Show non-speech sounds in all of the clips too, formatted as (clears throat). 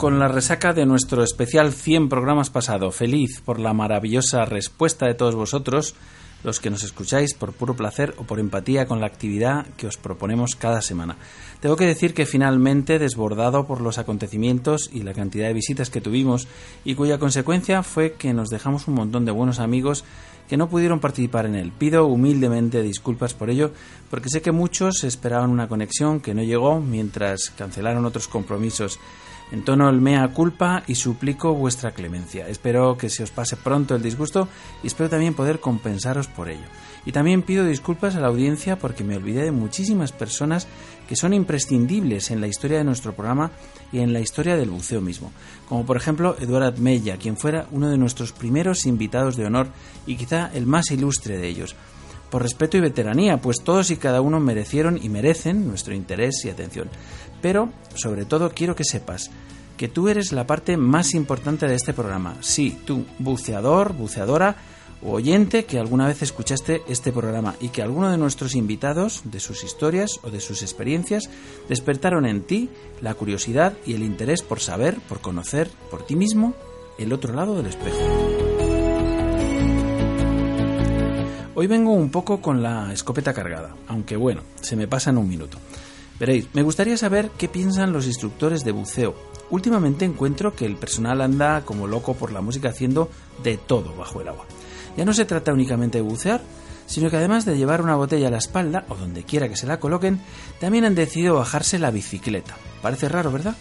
con la resaca de nuestro especial 100 programas pasado, feliz por la maravillosa respuesta de todos vosotros, los que nos escucháis por puro placer o por empatía con la actividad que os proponemos cada semana. Tengo que decir que finalmente, desbordado por los acontecimientos y la cantidad de visitas que tuvimos, y cuya consecuencia fue que nos dejamos un montón de buenos amigos que no pudieron participar en él. Pido humildemente disculpas por ello, porque sé que muchos esperaban una conexión que no llegó mientras cancelaron otros compromisos Entono el mea culpa y suplico vuestra clemencia. Espero que se os pase pronto el disgusto y espero también poder compensaros por ello. Y también pido disculpas a la audiencia porque me olvidé de muchísimas personas que son imprescindibles en la historia de nuestro programa y en la historia del buceo mismo, como por ejemplo Eduard Mella, quien fuera uno de nuestros primeros invitados de honor y quizá el más ilustre de ellos por respeto y veteranía, pues todos y cada uno merecieron y merecen nuestro interés y atención. Pero, sobre todo, quiero que sepas que tú eres la parte más importante de este programa. Sí, tú, buceador, buceadora o oyente que alguna vez escuchaste este programa y que alguno de nuestros invitados, de sus historias o de sus experiencias, despertaron en ti la curiosidad y el interés por saber, por conocer por ti mismo el otro lado del espejo. Hoy vengo un poco con la escopeta cargada, aunque bueno, se me pasa en un minuto. Veréis, me gustaría saber qué piensan los instructores de buceo. Últimamente encuentro que el personal anda como loco por la música haciendo de todo bajo el agua. Ya no se trata únicamente de bucear, sino que además de llevar una botella a la espalda, o donde quiera que se la coloquen, también han decidido bajarse la bicicleta. Parece raro, ¿verdad?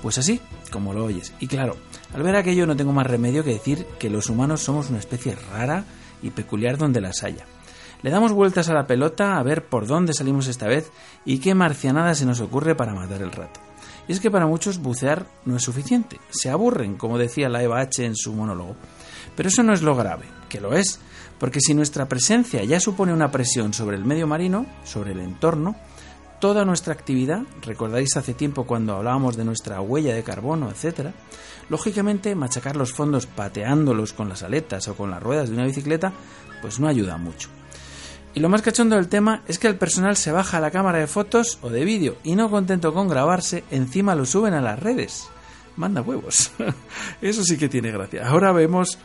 Pues así, como lo oyes. Y claro, al ver aquello no tengo más remedio que decir que los humanos somos una especie rara y peculiar donde las haya. Le damos vueltas a la pelota a ver por dónde salimos esta vez y qué marcianada se nos ocurre para matar el rato. Y es que para muchos bucear no es suficiente, se aburren, como decía la Eva H en su monólogo. Pero eso no es lo grave, que lo es, porque si nuestra presencia ya supone una presión sobre el medio marino, sobre el entorno, toda nuestra actividad, recordáis hace tiempo cuando hablábamos de nuestra huella de carbono, etc., lógicamente machacar los fondos pateándolos con las aletas o con las ruedas de una bicicleta, pues no ayuda mucho. Y lo más cachondo del tema es que el personal se baja a la cámara de fotos o de vídeo y no contento con grabarse, encima lo suben a las redes. Manda huevos. (laughs) Eso sí que tiene gracia. Ahora vemos,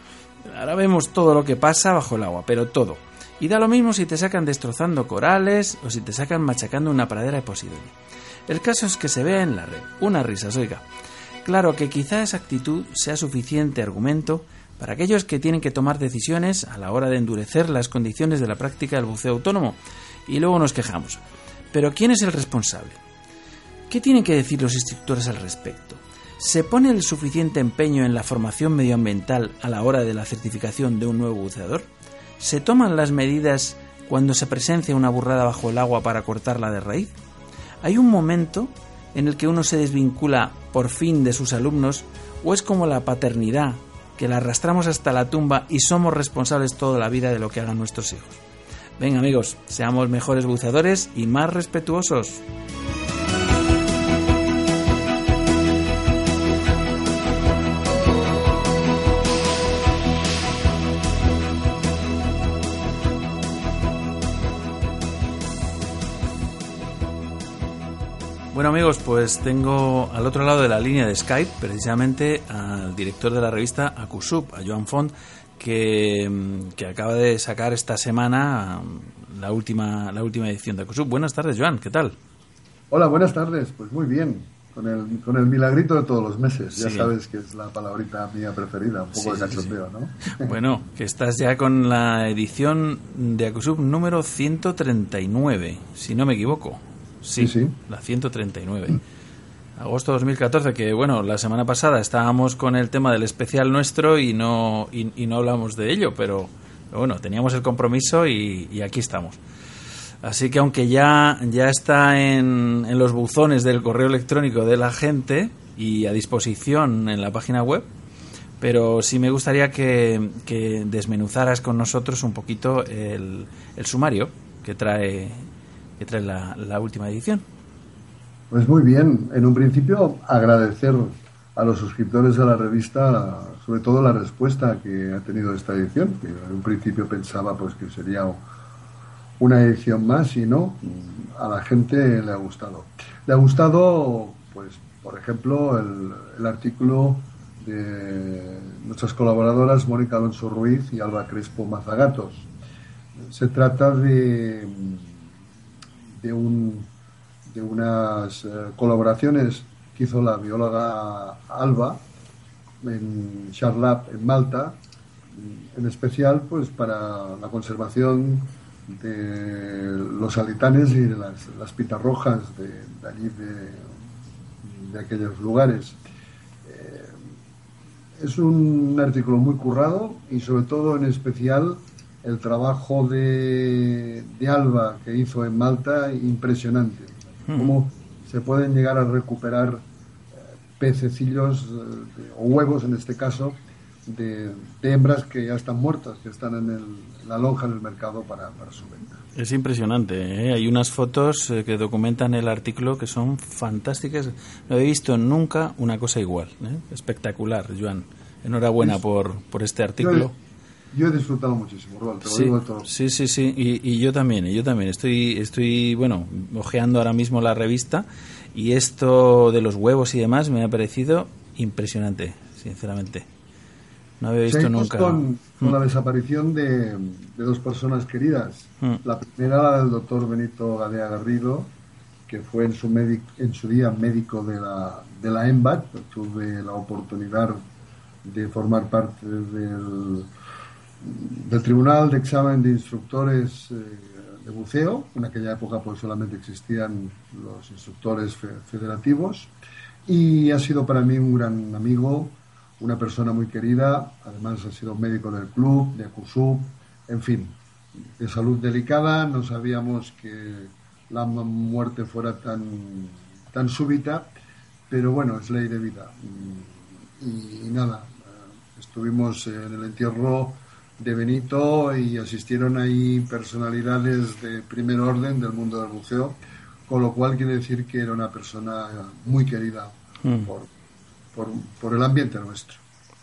ahora vemos todo lo que pasa bajo el agua, pero todo. Y da lo mismo si te sacan destrozando corales o si te sacan machacando una pradera de Posidonia. El caso es que se vea en la red. Una risa, oiga. Claro que quizá esa actitud sea suficiente argumento para aquellos que tienen que tomar decisiones a la hora de endurecer las condiciones de la práctica del buceo autónomo y luego nos quejamos. Pero ¿quién es el responsable? ¿Qué tienen que decir los instructores al respecto? ¿Se pone el suficiente empeño en la formación medioambiental a la hora de la certificación de un nuevo buceador? ¿Se toman las medidas cuando se presencia una burrada bajo el agua para cortarla de raíz? ¿Hay un momento en el que uno se desvincula por fin de sus alumnos o es como la paternidad, que la arrastramos hasta la tumba y somos responsables toda la vida de lo que hagan nuestros hijos? Venga amigos, seamos mejores buceadores y más respetuosos. Bueno amigos, pues tengo al otro lado de la línea de Skype precisamente al director de la revista Acusub, a Joan Font, que, acaba de sacar esta semana la última, la última edición de Acusub. Buenas tardes Joan, ¿qué tal? Hola, buenas tardes, pues muy bien, con el, con el milagrito de todos los meses. Ya sabes que es la palabrita mía preferida, un poco de cachondeo, ¿no? (laughs) Bueno, que estás ya con la edición de Acusub número 139, si no me equivoco. Sí, sí, la 139. Agosto 2014, que bueno, la semana pasada estábamos con el tema del especial nuestro y no, y, no hablamos de ello, pero, bueno, teníamos el compromiso y, aquí estamos. Así que aunque ya, ya está en, en los buzones del correo electrónico de la gente y a disposición en la página web, pero sí me gustaría que, que desmenuzaras con nosotros un poquito el, el sumario que trae que trae la, última edición. Pues muy bien. En un principio, agradecer a los suscriptores de la revista, sobre todo la respuesta que ha tenido esta edición, que en un principio pensaba pues que sería una edición más y no, a la gente le ha gustado. Le ha gustado, pues, por ejemplo, el, el artículo de nuestras colaboradoras Mónica Alonso Ruiz y Alba Crespo Mazagatos. Se trata de de, un, de unas eh, colaboraciones que hizo la bióloga Alba en Charlap, en Malta, en especial pues para la conservación de los alitanes y de las, las pitarrojas de, de allí, de, de, aquellos lugares. Eh, es un artículo muy currado y sobre todo en especial el trabajo de, de, Alba que hizo en Malta impresionante. Hmm. Cómo se pueden llegar a recuperar eh, pececillos eh, o huevos en este caso de, hembras que ya están muertas, que están en, la lonja en el mercado para, para su venta. Es impresionante. ¿eh? Hay unas fotos que documentan el artículo que son fantásticas. No he visto nunca una cosa igual. Espectacular, Joan. Enhorabuena por, por este artículo. Yo he disfrutado muchísimo, Robert, sí, Sí, sí, sí, y, yo también, yo también. Estoy, estoy, bueno, ojeando ahora mismo la revista y esto de los huevos y demás me ha parecido impresionante, sinceramente. No había visto nunca. Con, con la mm. desaparición de, dos personas queridas. Mm. La primera, la del doctor Benito Gadea Garrido, que fue en su, en su día médico de la, de la EMBAT. Tuve la oportunidad de formar parte del del Tribunal de Examen de Instructores eh, de Buceo. En aquella época pues solamente existían los instructores federativos y ha sido para mí un gran amigo, una persona muy querida, además ha sido médico del club, de ACUSUB, en fin, de salud delicada, no sabíamos que la muerte fuera tan, tan súbita, pero bueno, es ley de vida. y nada, estuvimos en el entierro de Benito y asistieron ahí personalidades de primer orden del mundo del buceo, con lo cual quiere decir que era una persona muy querida mm. por, por, el ambiente nuestro.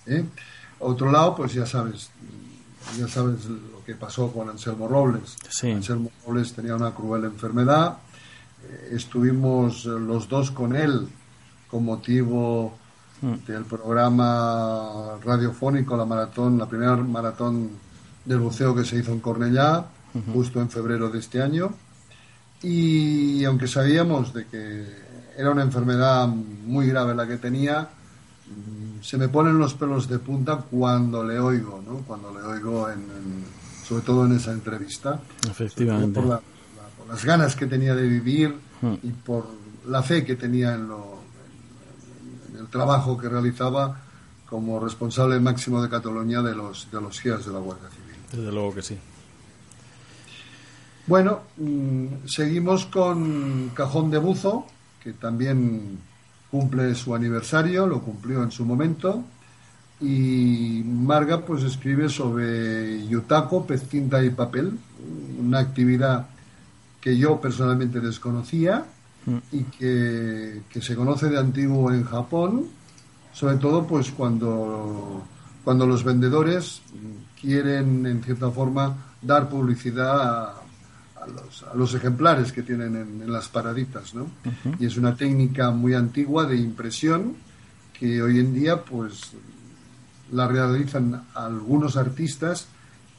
¿eh? Otro lado, pues ya sabes, ya sabes lo que pasó con Anselmo Robles. Anselmo Robles tenía una cruel enfermedad, eh, estuvimos los dos con él con motivo. Del programa radiofónico, la maratón, la primera maratón del buceo que se hizo en Cornellá, justo en febrero de este año. Y aunque sabíamos de que era una enfermedad muy grave la que tenía, mm, se me ponen los pelos de punta cuando le oigo, ¿no? Cuando le oigo, en, sobre todo en esa entrevista. Efectivamente. Por la, las ganas que tenía de vivir hmm. y por la fe que tenía en, el trabajo que realizaba como responsable máximo de Cataluña de los, de los GIAS de la Guardia Civil. Desde luego que sí. Bueno, mm, seguimos con Cajón de Buzo, que también cumple su aniversario, lo cumplió en su momento. Y Marga pues escribe sobre yutako, pez tinta y papel, una actividad que yo personalmente desconocía. Y que, que, se conoce de antiguo en Japón, sobre todo pues cuando, cuando los vendedores quieren en cierta forma dar publicidad a, a los, ejemplares que tienen en, las paraditas, ¿no? Y es una técnica muy antigua de impresión que hoy en día, pues, la realizan algunos artistas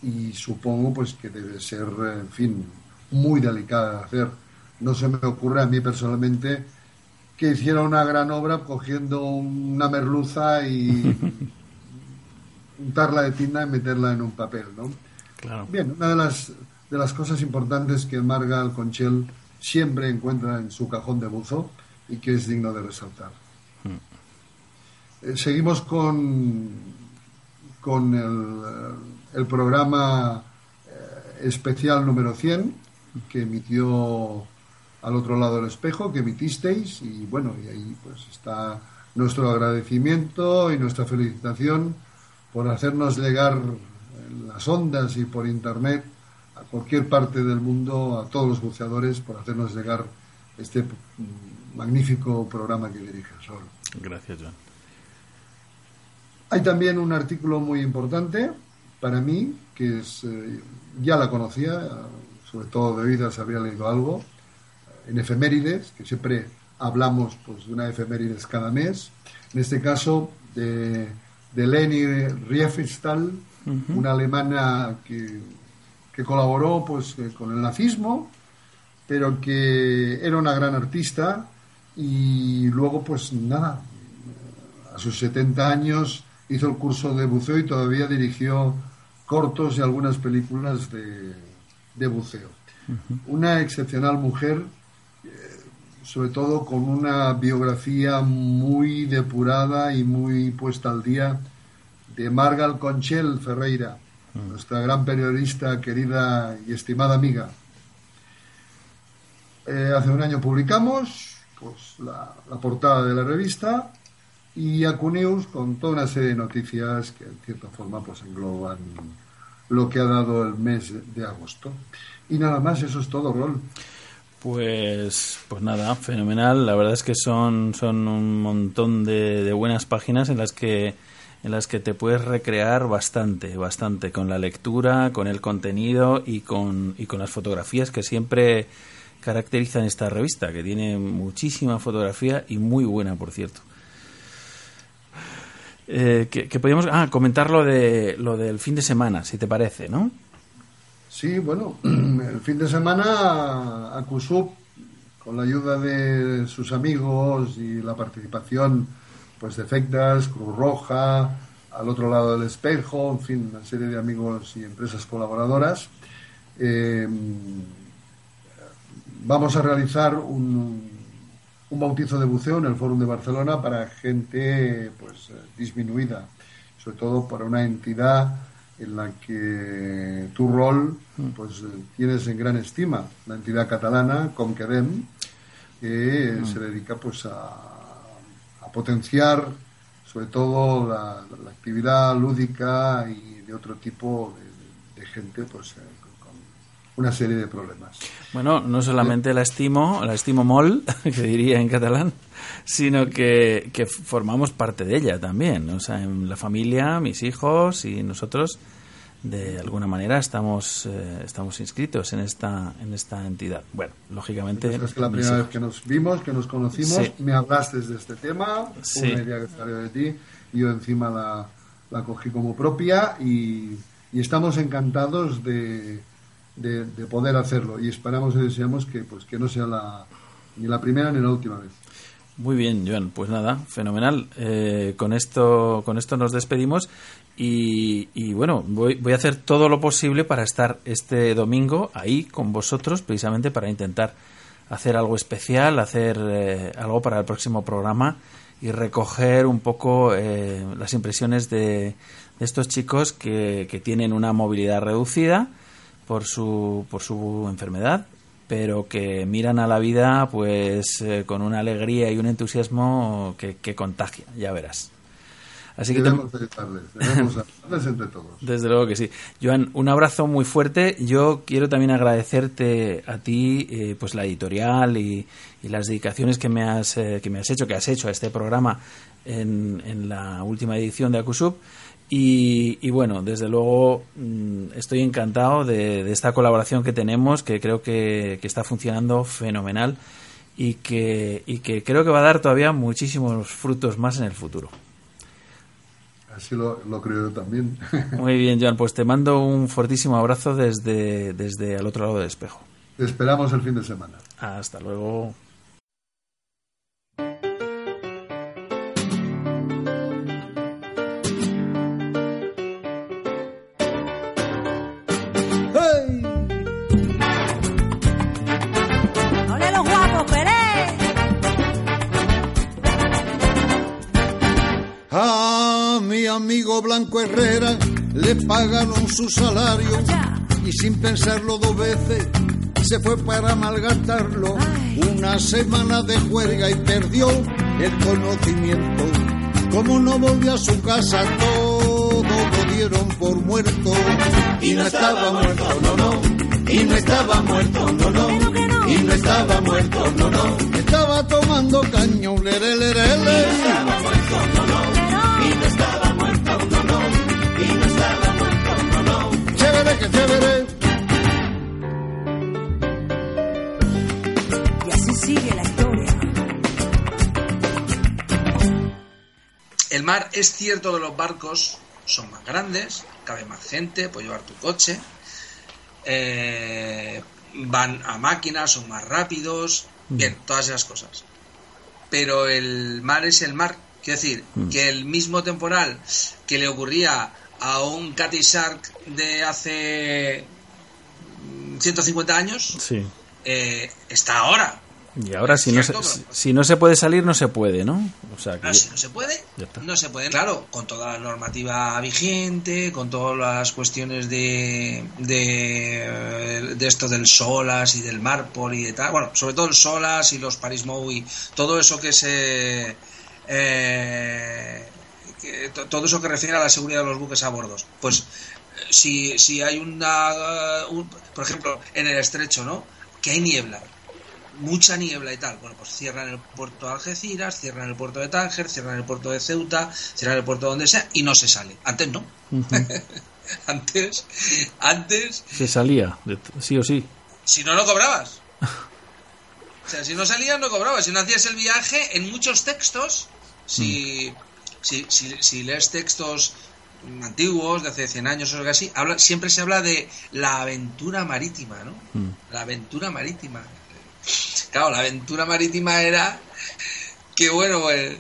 y supongo, pues, que debe ser, en fin, muy delicada de hacer. No se me ocurre a mí personalmente que hiciera una gran obra cogiendo una merluza y (laughs) untarla de tinta y meterla en un papel, ¿no? Claro. Bien, una de las de las cosas importantes que Marga Alconchel siempre encuentra en su cajón de buzo y que es digno de resaltar. Eh, seguimos con, con el, programa eh, especial número 100 que emitió al otro lado del espejo, que emitisteis, y bueno, y ahí pues está nuestro agradecimiento y nuestra felicitación por hacernos llegar en las ondas y por internet a cualquier parte del mundo, a todos los buceadores, por hacernos llegar este magnífico programa que dirige Sol. Gracias, John. Hay también un artículo muy importante para mí, que es, eh, ya la conocía, sobre todo de oídas había leído algo, en efemérides, que siempre hablamos pues, de una efemérides cada mes. En este caso, de, de Leni Riefenstahl, una alemana que que colaboró pues con el nazismo, pero que era una gran artista y luego pues nada, a sus 70 años hizo el curso de buceo y todavía dirigió cortos y algunas películas de, buceo. Una excepcional mujer, sobre todo con una biografía muy depurada y muy puesta al día de Margal Conchel Ferreira, nuestra gran periodista, querida y estimada amiga. Eh, hace un año publicamos pues, la, portada de la revista y Acuneus con toda una serie de noticias que en cierta forma pues engloban lo que ha dado el mes de agosto. Y nada más, eso es todo, Rol. Pues, pues nada, fenomenal. La verdad es que son, son un montón de buenas páginas en las que en las que te puedes recrear bastante, bastante con la lectura, con el contenido y con, y con las fotografías que siempre caracterizan esta revista, que tiene muchísima fotografía y muy buena, por cierto. Eh, que, podríamos ah, comentar lo, de, lo del fin de semana, si te parece, ¿no? Sí, bueno, (clears throat) el fin de semana Acusub, con la ayuda de sus amigos y la participación pues Defectas, Cruz Roja, al otro lado del espejo, en fin, una serie de amigos y empresas colaboradoras. Eh, vamos a realizar un, un, bautizo de buceo en el Fórum de Barcelona para gente pues disminuida, sobre todo para una entidad en la que tu rol pues tienes en gran estima, la entidad catalana Conquedem, que se dedica pues a potenciar sobre todo la, actividad lúdica y de otro tipo de, gente pues eh, con una serie de problemas. Bueno, no solamente la estimo, la estimo mol, (laughs) que diría en catalán, sino que, que formamos parte de ella también. O sea, en la familia, mis hijos y nosotros de alguna manera estamos eh, estamos inscritos en esta en esta entidad. Bueno, lógicamente. Es que la primera vez que nos vimos, que nos conocimos, me hablaste de este tema, una idea que salió de ti, y yo encima la, la cogí como propia y, y estamos encantados de, de, poder hacerlo y esperamos y deseamos que pues que no sea la, ni la primera ni la última vez. Muy bien, Joan. Pues nada, fenomenal. Eh, con esto, con esto nos despedimos y, bueno, voy, voy, a hacer todo lo posible para estar este domingo ahí con vosotros, precisamente para intentar hacer algo especial, hacer eh, algo para el próximo programa y recoger un poco eh, las impresiones de, estos chicos que, que tienen una movilidad reducida por su, por su enfermedad pero que miran a la vida pues eh, con una alegría y un entusiasmo que, que contagia, ya verás. Así que debemos entre todos. (laughs) Desde luego que sí. Joan, un abrazo muy fuerte. Yo quiero también agradecerte a ti eh, pues la editorial y, las dedicaciones que me has eh, que me has hecho, que has hecho a este programa en, en la última edición de Acusub y, bueno, desde luego mm, estoy encantado de, esta colaboración que tenemos, que creo que, está funcionando fenomenal y que, y que creo que va a dar todavía muchísimos frutos más en el futuro. Así lo, creo yo también. (laughs) Muy bien, Joan, pues te mando un fortísimo abrazo desde, desde al otro lado del espejo. Te esperamos el fin de semana. Hasta luego. Amigo Blanco Herrera le pagaron su salario y sin pensarlo dos veces se fue para malgastarlo. Una semana de juerga y perdió el conocimiento. Como no volvió a su casa, todo lo dieron por muerto. Y no estaba muerto, no, no. Y no estaba muerto, no, no. Y no estaba muerto, no, no. Estaba tomando caño, le, le, le, le. estaba muerto, no, no. No Y así sigue la historia. El mar es cierto que los barcos son más grandes, cabe más gente, puedes llevar tu coche, eh, van a máquinas, son más rápidos, mm. bien, todas esas cosas. Pero el mar es el mar. Quiero decir, mm. que el mismo temporal que le ocurría a un Catty Shark de hace 150 años eh, está ahora. Y ahora si no, se, si, no se puede salir, no se puede, ¿no? O sea, que... si no se puede, no se puede. Claro, con toda la normativa vigente, con todas las cuestiones de, de, de esto del SOLAS y del MARPOL y de tal. Bueno, sobre todo el SOLAS y los Paris y todo eso que se... Eh, todo eso que refiere a la seguridad de los buques a bordo. Pues si, si hay una, por ejemplo, en el estrecho, ¿no? Que hay niebla, mucha niebla y tal. Bueno, pues cierran el puerto de Algeciras, cierran el puerto de Tánger, cierran el puerto de Ceuta, cierran el puerto donde sea y no se sale. Antes no. (laughs) antes, antes. Se salía, sí o sí. Si no, no cobrabas. (laughs) O sea, si no salías, no cobrabas. Si no hacías el viaje, en muchos textos, si, mm. Si, si, si lees textos antiguos, de hace 100 años o algo así, habla, siempre se habla de la aventura marítima, ¿no? Mm. La aventura marítima. Claro, la aventura marítima era que, bueno, pues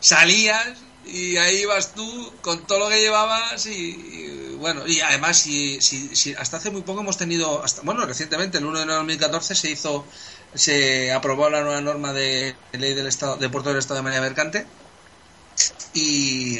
salías y ahí ibas tú con todo lo que llevabas y, bueno, y además si, si, hasta hace muy poco hemos tenido, hasta, bueno, recientemente, el 1 de enero de 2014 se hizo, se aprobó la nueva norma de ley del Estado, de Puerto del Estado de María Mercante y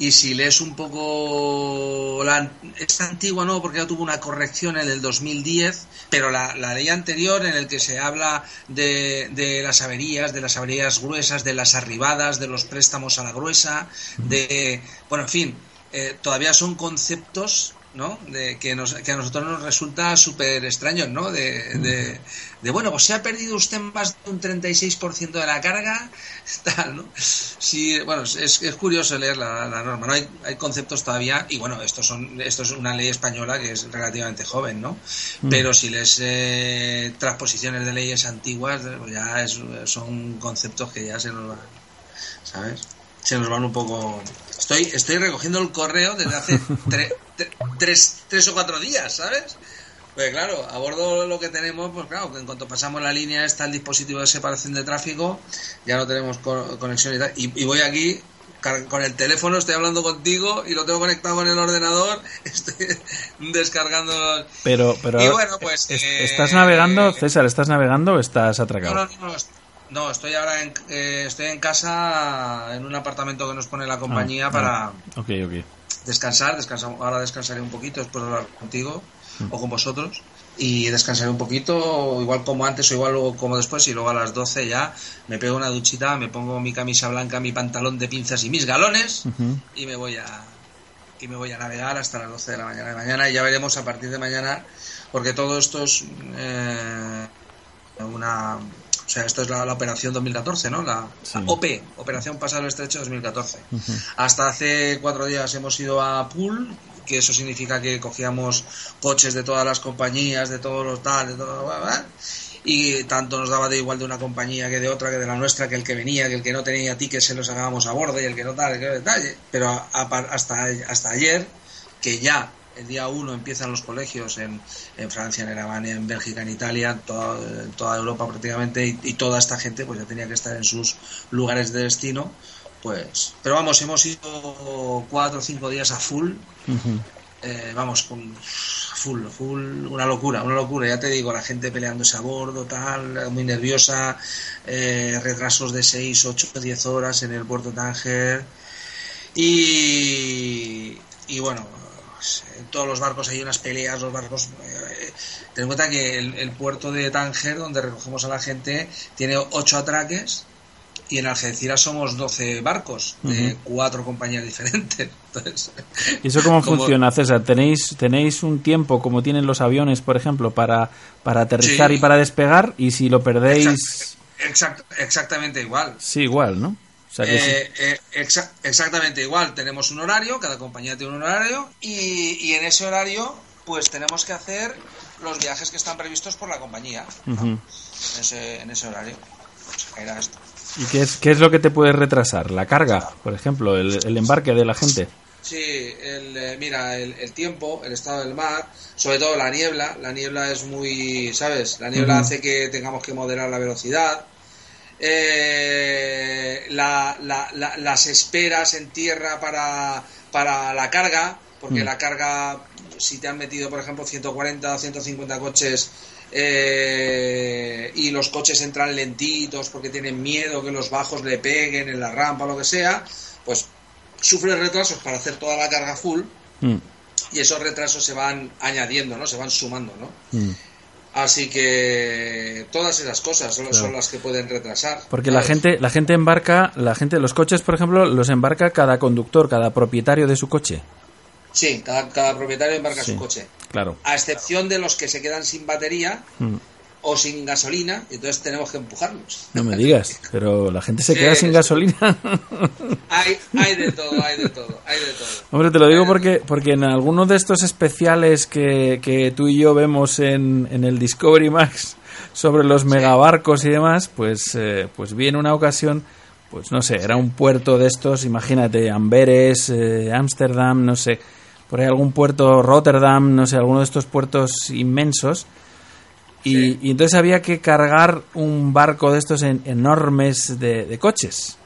y si lees un poco la esta antigua no porque ya tuvo una corrección en el 2010 pero la, la ley anterior en el que se habla de, de, las averías de las averías gruesas de las arribadas de los préstamos a la gruesa de bueno en fin eh, todavía son conceptos ¿no? De, que, nos, que a nosotros nos resulta súper extraño, ¿no? De, de, bueno, pues se ha perdido usted más de un 36% de la carga, (laughs) tal, ¿no? Sí, bueno, es, es curioso leer la, norma, ¿no? Hay, hay, conceptos todavía, y bueno, estos son, esto es una ley española que es relativamente joven, ¿no? Mm. Pero si les eh, transposiciones de leyes antiguas, pues ya son conceptos que ya se nos van, ¿sabes? Se nos van un poco... Estoy, estoy recogiendo el correo desde hace (laughs) tres, tres o cuatro días, ¿sabes? Pues claro, a bordo lo que tenemos, pues claro, que en cuanto pasamos la línea está el dispositivo de separación de tráfico, ya no tenemos conexión y tal. Y, voy aquí con el teléfono, estoy hablando contigo y lo tengo conectado con el ordenador, (laughs) estoy descargando. Pero, pero. Y bueno, pues. ¿Estás navegando, César? ¿Estás navegando o estás atracado? No, no, no, no estoy ahora en, eh, estoy en casa, en un apartamento que nos pone la compañía ah, para. Ah. Descansar, descansar, ahora descansaré un poquito después de hablar contigo o con vosotros y descansaré un poquito, igual como antes o igual luego como después y luego a las 12 ya me pego una duchita, me pongo mi camisa blanca, mi pantalón de pinzas y mis galones y me voy a y me voy a navegar hasta las 12 de la mañana de mañana y ya veremos a partir de mañana porque todo esto es eh, una o sea, esto es la, operación 2014, ¿no? La, OP, Operación Pasar el Estrecho 2014. Hasta hace cuatro días hemos ido a Pool, que eso significa que cogíamos coches de todas las compañías, de todos los tal, de todo, y tanto nos daba de igual de una compañía que de otra, que de la nuestra, que el que venía, que el que no tenía tickets se los sacábamos a bordo y el que no tal, el que detalle. Pero hasta, hasta ayer, que ya el día 1 empiezan los colegios en, en, Francia, en Alemania, en Bélgica, en Italia, toda, toda Europa prácticamente, y, toda esta gente pues ya tenía que estar en sus lugares de destino. Pues, pero vamos, hemos ido cuatro o cinco días a full. Eh, vamos, con full, full, una locura, una locura. Ya te digo, la gente peleándose a bordo, tal, muy nerviosa, eh, retrasos de 6, 8, 10 horas en el puerto Tánger. Y, y bueno, en todos los barcos hay unas peleas, los barcos... Eh, ten en cuenta que el, puerto de Tánger, donde recogemos a la gente, tiene ocho atraques y en Algeciras somos 12 barcos de cuatro compañías diferentes. (laughs) ¿Y eso cómo funciona, César? ¿Tenéis, ¿Tenéis un tiempo como tienen los aviones, por ejemplo, para, para aterrizar y para despegar? Y si lo perdéis... exactamente igual. Sí, igual, ¿no? Eh, eh, exactamente igual, tenemos un horario, cada compañía tiene un horario y, en ese horario pues tenemos que hacer los viajes que están previstos por la compañía en, ese, horario. Pues, ¿Y qué es, qué es lo que te puede retrasar? ¿La carga, por ejemplo, el, embarque de la gente? Sí, el, eh, mira, el, tiempo, el estado del mar, sobre todo la niebla. La niebla es muy, ¿sabes? La niebla hace que tengamos que moderar la velocidad eh, las esperas en tierra para, para la carga, porque mm. la carga, si te han metido, por ejemplo, 140 o 150 coches eh, y los coches entran lentitos porque tienen miedo que los bajos le peguen en la rampa o lo que sea, pues sufre retrasos para hacer toda la carga full mm. y esos retrasos se van añadiendo, ¿no? Se van sumando, ¿no? Mm. Así que todas esas cosas son, las que pueden retrasar. Porque la gente, la gente embarca, la gente, los coches, por ejemplo, los embarca cada conductor, cada propietario de su coche. Sí, cada, propietario embarca su coche. Claro. A excepción de los que se quedan sin batería, mm o sin gasolina, y entonces tenemos que empujarnos. No me digas, pero la gente se queda sin gasolina. Hay, hay de todo, hay de todo, hay de todo. Hombre, te lo digo porque, porque en algunos de estos especiales que, que tú y yo vemos en, en el Discovery Max sobre los megabarcos y demás, pues, eh, pues vi en una ocasión, pues no sé, era un puerto de estos, imagínate, Amberes, eh, Ámsterdam, no sé, por ahí algún puerto, Rotterdam, no sé, alguno de estos puertos inmensos y, entonces había que cargar un barco de estos enormes de, coches.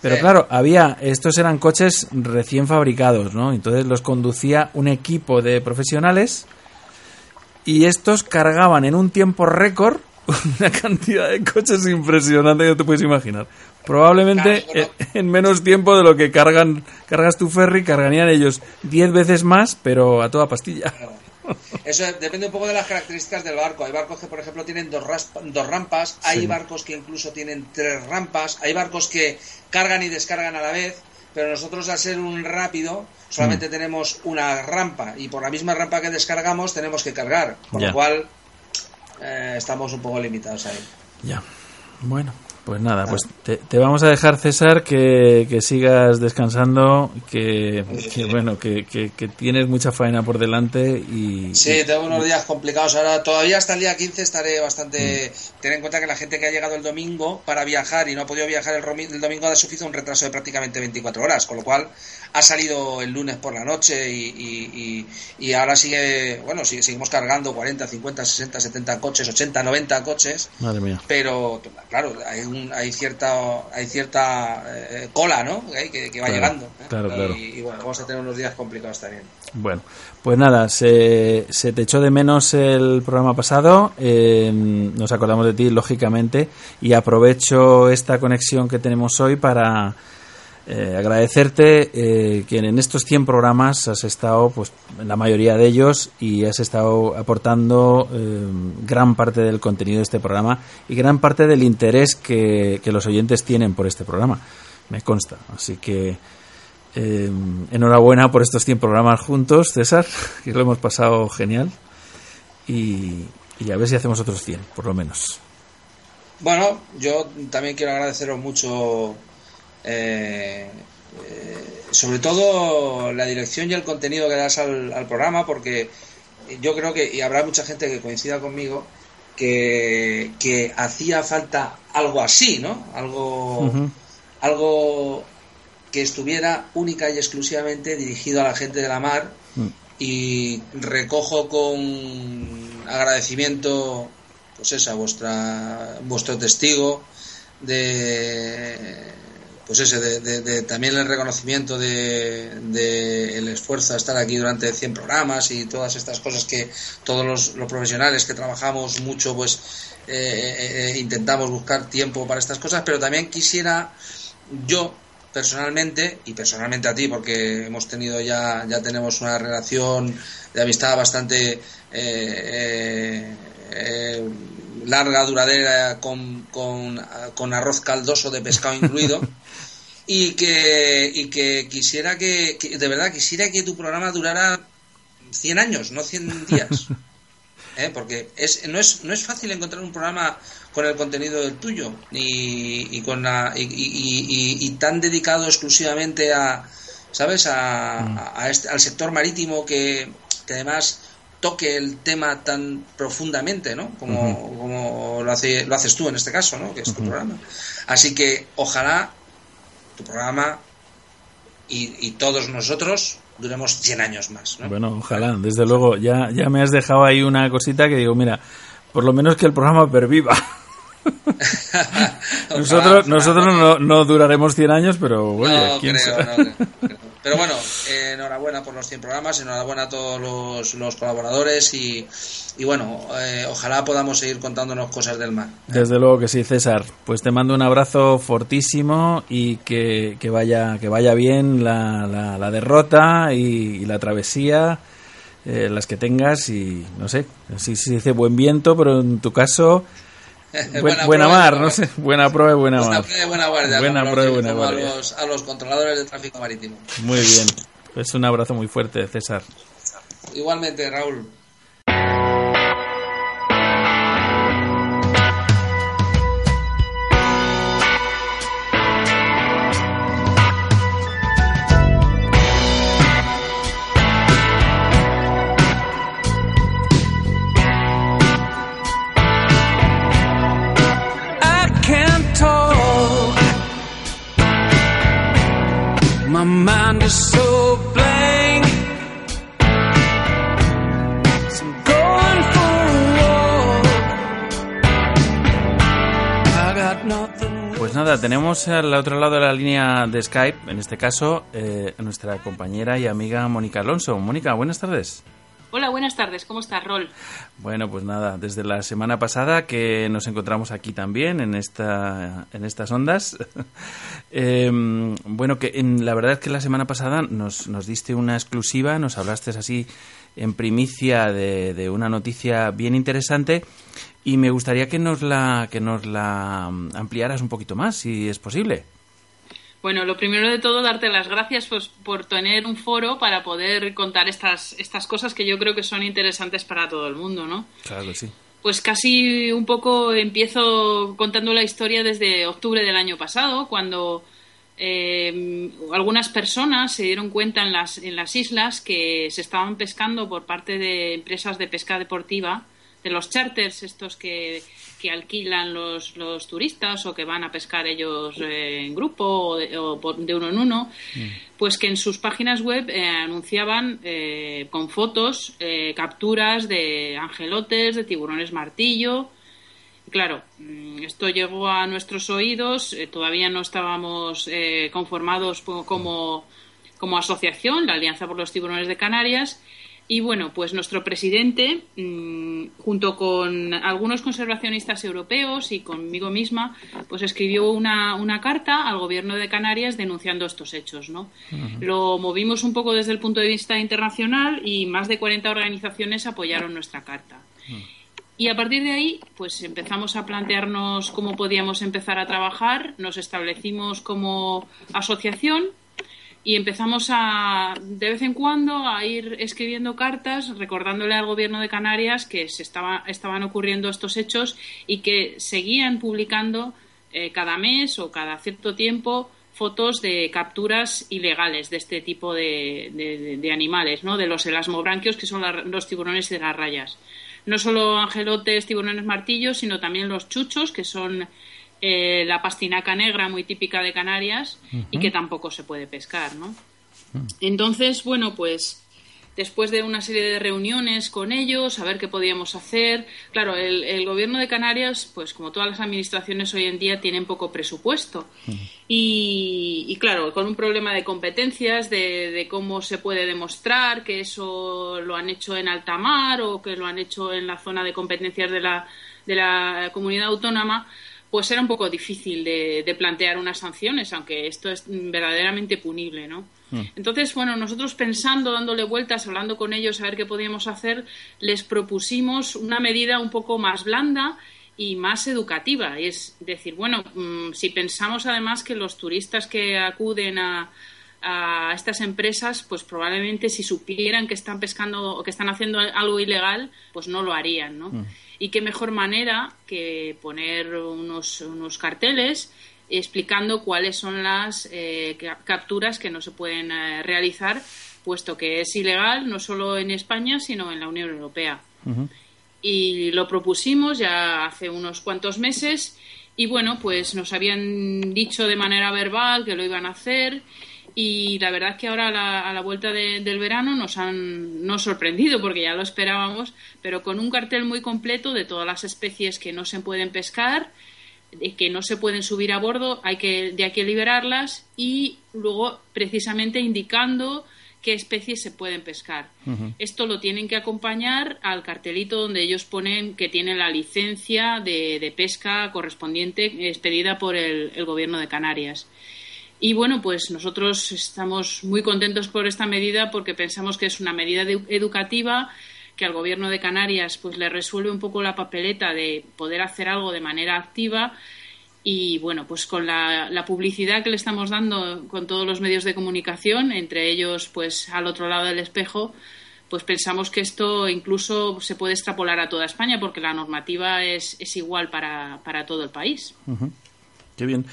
Pero claro, había, estos eran coches recién fabricados, ¿no? Entonces los conducía un equipo de profesionales y estos cargaban en un tiempo récord (laughs) una cantidad de coches impresionante que no te puedes imaginar. Probablemente en menos tiempo de lo que cargan cargas tu ferry, cargarían ellos 10 veces más, pero a toda pastilla. Eso depende un poco de las características del barco. Hay barcos que, por ejemplo, tienen dos, dos rampas, hay barcos que incluso tienen tres rampas, hay barcos que cargan y descargan a la vez, pero nosotros al ser un rápido solamente mm. tenemos una rampa y por la misma rampa que descargamos tenemos que cargar, con lo cual eh, estamos un poco limitados ahí. Ya, bueno. Pues nada, pues te, vamos a dejar, César, que, que sigas descansando, que, bueno, que, que, tienes mucha faena por delante y... Sí, tengo unos días complicados ahora. Todavía hasta el día 15 estaré bastante... Mm. Ten en cuenta que la gente que ha llegado el domingo para viajar y no ha podido viajar el, el domingo ha sufrido un retraso de prácticamente 24 horas, con lo cual ha salido el lunes por la noche y, y, ahora sigue, bueno, sigue, seguimos cargando 40, 50, 60, 70 coches, 80, 90 coches. Madre mía. Pero, claro, hay, hay cierta, hay cierta eh, cola, ¿no? Que, que va llegando. ¿eh? Claro, claro. Y, bueno, vamos a tener unos días complicados también. Bueno, pues nada, se, se te echó de menos el programa pasado. Eh, nos acordamos de ti, lógicamente, y aprovecho esta conexión que tenemos hoy para eh, agradecerte eh, que en estos 100 programas has estado, pues, en la mayoría de ellos y has estado aportando eh, gran parte del contenido de este programa y gran parte del interés que, los oyentes tienen por este programa. Me consta. Así que enhorabuena por estos 100 programas juntos, César, (laughs) que lo hemos pasado genial. Y, y a ver si hacemos otros 100, por lo menos. Bueno, yo también quiero agradeceros mucho eh, eh, sobre todo la dirección y el contenido que das al, programa, porque yo creo que, y habrá mucha gente que coincida conmigo, que, que hacía falta algo así, ¿no? Algo, algo que estuviera única y exclusivamente dirigido a la gente de la mar mm. y recojo con agradecimiento pues esa vuestra vuestro testigo de pues ese, de, también el reconocimiento de, el esfuerzo de estar aquí durante 100 programas y todas estas cosas que todos los, profesionales que trabajamos mucho, pues eh, eh, eh, intentamos buscar tiempo para estas cosas, pero también quisiera yo personalmente y personalmente a ti porque hemos tenido ya ya tenemos una relación de amistad bastante larga duradera con, con arroz caldoso de pescado incluido (laughs) y que, y que quisiera que, de verdad, quisiera que tu programa durara 100 años, no 100 (laughs) días. ¿Eh? Porque es, no, es, no es fácil encontrar un programa con el contenido del tuyo y, y con la, y, y, tan dedicado exclusivamente a, ¿sabes? A, mm. a este, al sector marítimo que, que, además toque el tema tan profundamente, ¿no? Como, como lo, hace, lo haces tú en este caso, ¿no? Que es tu programa. Así que ojalá tu programa y, todos nosotros duremos 100 años más. Bueno, ojalá, desde luego. Ya, ya me has dejado ahí una cosita que digo, mira, por lo menos que el programa perviva. (laughs) nosotros nosotros no, no, duraremos 100 años, pero bueno, ¿quién creo, Pero bueno, enhorabuena por los 100 programas, enhorabuena a todos los, colaboradores y, y bueno, eh, ojalá podamos seguir contándonos cosas del mar. Desde luego que sí, César. Pues te mando un abrazo fortísimo y que, que vaya, que vaya bien la, la, derrota y, la travesía. Eh, las que tengas y no sé, si se dice buen viento, pero en tu caso (laughs) buena, mar, no sé. Buena prueba y buena mar. Buena guardia. Buena prueba buena guardia. A los, a los controladores de tráfico marítimo. Muy bien. Pues un abrazo muy fuerte, César. Igualmente, Raúl. Tenemos al otro lado de la línea de Skype, en este caso, eh, nuestra compañera y amiga Mónica Alonso. Mónica, buenas tardes. Hola, buenas tardes. ¿Cómo estás, Rol? Bueno, pues nada, desde la semana pasada que nos encontramos aquí también en esta en estas ondas. (laughs) Em, bueno, que en, la verdad es que la semana pasada nos, nos diste una exclusiva, nos hablaste así en primicia de, de, una noticia bien interesante y me gustaría que nos la que nos la ampliaras un poquito más, si es posible. Bueno, lo primero de todo, darte las gracias pues, por tener un foro para poder contar estas, estas cosas que yo creo que son interesantes para todo el mundo, ¿no? Claro que sí. pues casi un poco empiezo contando la historia desde octubre del año pasado, cuando eh, algunas personas se dieron cuenta en las, en las islas que se estaban pescando por parte de empresas de pesca deportiva, de los charters, estos que, que alquilan los, los, turistas o que van a pescar ellos eh, en grupo o de, uno en uno, mm. pues que en sus páginas web eh, anunciaban eh, con fotos capturas de angelotes, de tiburones martillo. claro, mm, esto llegó a nuestros oídos, todavía no estábamos conformados como, como asociación, la Alianza por los Tiburones de Canarias, y bueno, pues nuestro presidente, mm, junto con algunos conservacionistas europeos y conmigo misma, pues escribió una, una carta al gobierno de Canarias denunciando estos hechos. ¿no? Lo movimos un poco desde el punto de vista internacional y más de 40 organizaciones apoyaron nuestra carta. Y a partir de ahí, pues empezamos a plantearnos cómo podíamos empezar a trabajar, nos establecimos como asociación y empezamos a de vez en cuando a ir escribiendo cartas recordándole al gobierno de Canarias que se estaba, estaban ocurriendo estos hechos y que seguían publicando eh, cada mes o cada cierto tiempo fotos de capturas ilegales de este tipo de, animales, ¿no? de los elasmobranquios que son los tiburones de las rayas. No solo angelotes, tiburones martillos, sino también los chuchos, que son eh, la pastinaca negra muy típica de Canarias y que tampoco se puede pescar, ¿no? Entonces, bueno, pues después de una serie de reuniones con ellos, a ver qué podíamos hacer. Claro, el, gobierno de Canarias, pues como todas las administraciones hoy en día, tienen poco presupuesto. y, claro, con un problema de competencias, de, de, cómo se puede demostrar que eso lo han hecho en alta mar o que lo han hecho en la zona de competencias de la, de la comunidad autónoma, pues era un poco difícil de, plantear unas sanciones, aunque esto es verdaderamente punible, ¿no? Mm. Entonces, bueno, nosotros pensando, dándole vueltas, hablando con ellos a ver qué podíamos hacer, les propusimos una medida un poco más blanda y más educativa. Es decir, bueno, mm, si pensamos además que los turistas que acuden a, a estas empresas, pues probablemente si supieran que están pescando o que están haciendo algo ilegal, pues no lo harían, ¿no? Mm. Y qué mejor manera que poner unos, unos carteles explicando cuáles son las eh, capturas que no se pueden eh, realizar, puesto que es ilegal no solo en España, sino en la Unión Europea. Y lo propusimos ya hace unos cuantos meses y bueno, pues nos habían dicho de manera verbal que lo iban a hacer y la verdad es que ahora a la, vuelta del verano nos han no sorprendido porque ya lo esperábamos, pero con un cartel muy completo de todas las especies que no se pueden pescar, que no se pueden subir a bordo, hay que de aquí liberarlas y luego precisamente indicando qué especies se pueden pescar. Esto lo tienen que acompañar al cartelito donde ellos ponen que tienen la licencia de, pesca correspondiente expedida por el gobierno de Canarias. Y bueno, pues nosotros estamos muy contentos por esta medida porque pensamos que es una medida educativa que al gobierno de Canarias pues le resuelve un poco la papeleta de poder hacer algo de manera activa y bueno, pues con la, publicidad que le estamos dando con todos los medios de comunicación, entre ellos pues al otro lado del espejo, pues pensamos que esto incluso se puede extrapolar a toda España porque la normativa es, igual para, para todo el país. Qué bien.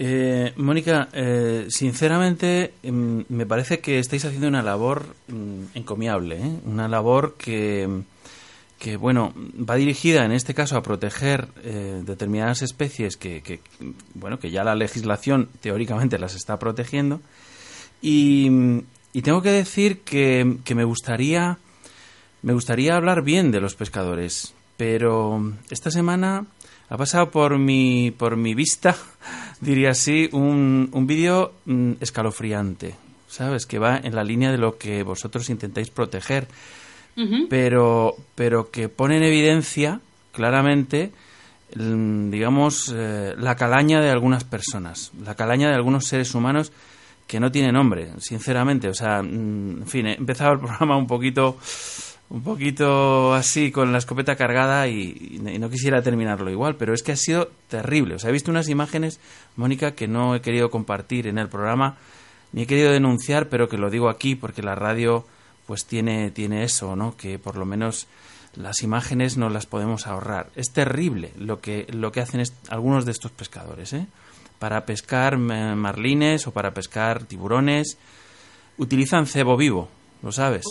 Eh, Mónica, eh, sinceramente mm, me parece que estáis haciendo una labor mm, encomiable, ¿eh? una labor que, que, bueno, va dirigida en este caso a proteger determinadas especies que, bueno, que ya la legislación teóricamente las está protegiendo. Y, y tengo que decir que, que me gustaría me gustaría hablar bien de los pescadores, pero esta semana ha pasado por mi, por mi vista, (laughs) diría así, un, un vídeo mm, escalofriante, ¿sabes? Que va en la línea de lo que vosotros intentáis proteger, pero, pero que pone en evidencia claramente, mm, digamos, eh, la calaña de algunas personas, la calaña de algunos seres humanos que no tiene nombre, sinceramente. O sea, mm, en fin, he empezado el (laughs) programa un poquito un poquito así con la escopeta cargada y, no quisiera terminarlo igual, pero es que ha sido terrible. O sea, he visto unas imágenes, Mónica, que no he querido compartir en el programa, ni he querido denunciar, pero que lo digo aquí porque la radio pues tiene, tiene eso, ¿no? Que por lo menos las imágenes no las podemos ahorrar. Es terrible lo que, lo que hacen algunos de estos pescadores, ¿eh? Para pescar marlines o para pescar tiburones, utilizan cebo vivo, ¿lo sabes?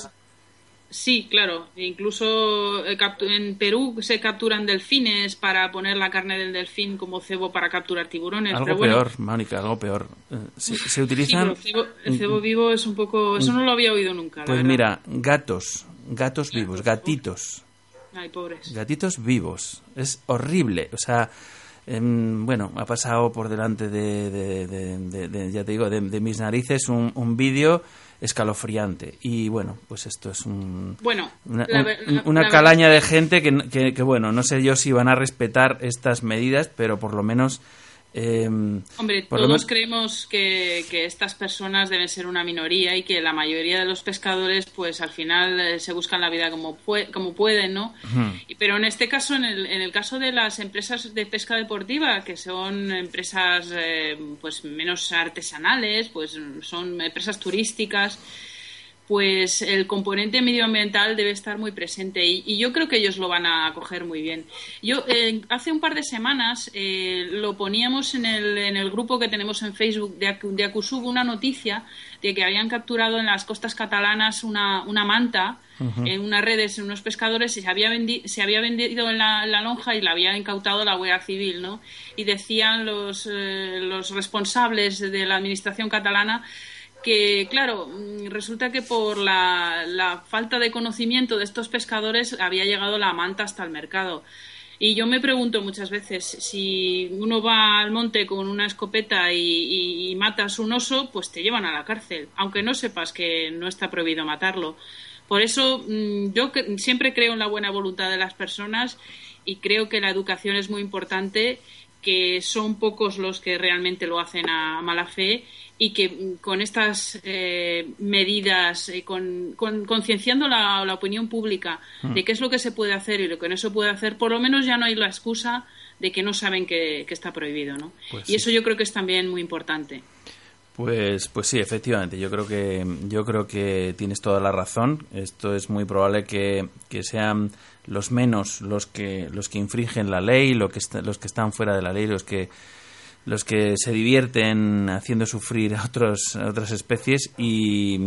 Sí, claro. Incluso eh, en Perú se capturan delfines para poner la carne del delfín como cebo para capturar tiburones. Algo peor, Mónica, algo peor. Eh, se, utilizan. el cebo vivo es un poco. Eso no lo había oído nunca. Pues mira, gatos, gatos vivos, gatitos. Ay, pobres. Gatitos vivos. Es horrible. O sea, em, bueno, ha pasado por delante de, ya te digo, de, mis narices un, un vídeo escalofriante. Y bueno, pues esto es un, bueno, una, calaña de gente que, que, bueno, no sé yo si van a respetar estas medidas, pero por lo menos Em, Hombre, todos creemos que, estas personas deben ser una minoría y que la mayoría de los pescadores, pues al final eh, se buscan la vida como, como pueden, ¿no? Pero en este caso, en el, en el caso de las empresas de pesca deportiva, que son empresas eh, pues menos artesanales, pues son empresas turísticas, pues el componente medioambiental debe estar muy presente y, yo creo que ellos lo van a coger muy bien. Yo eh, hace un par de semanas eh, lo poníamos en el, en el grupo que tenemos en Facebook de, de Acusub una noticia de que habían capturado en las costas catalanas una, una manta en unas redes, en unos pescadores y se había, se había vendido en la, lonja y la había incautado la Guardia Civil, ¿no? Y decían los, eh, los responsables de la administración catalana que, claro, mm, resulta que por la, falta de conocimiento de estos pescadores había llegado la manta hasta el mercado. Y yo me pregunto muchas veces, si uno va al monte con una escopeta y, matas un oso, pues te llevan a la cárcel, aunque no sepas que no está prohibido matarlo. Por eso mm, yo siempre creo en la buena voluntad de las personas y creo que la educación es muy importante, que son pocos los que realmente lo hacen a mala fe y que con estas eh, medidas, eh, con, concienciando la, opinión pública mm. de qué es lo que se puede hacer y lo que no se puede hacer, por lo menos ya no hay la excusa de que no saben que, está prohibido, ¿no? Pues y eso yo creo que es también muy importante. Pues, pues sí, efectivamente. Yo creo que yo creo que tienes toda la razón. Esto es muy probable que, que sean los menos los que los que infringen la ley, lo que los que están fuera de la ley, los que los que se divierten haciendo sufrir a, otros, otras especies y,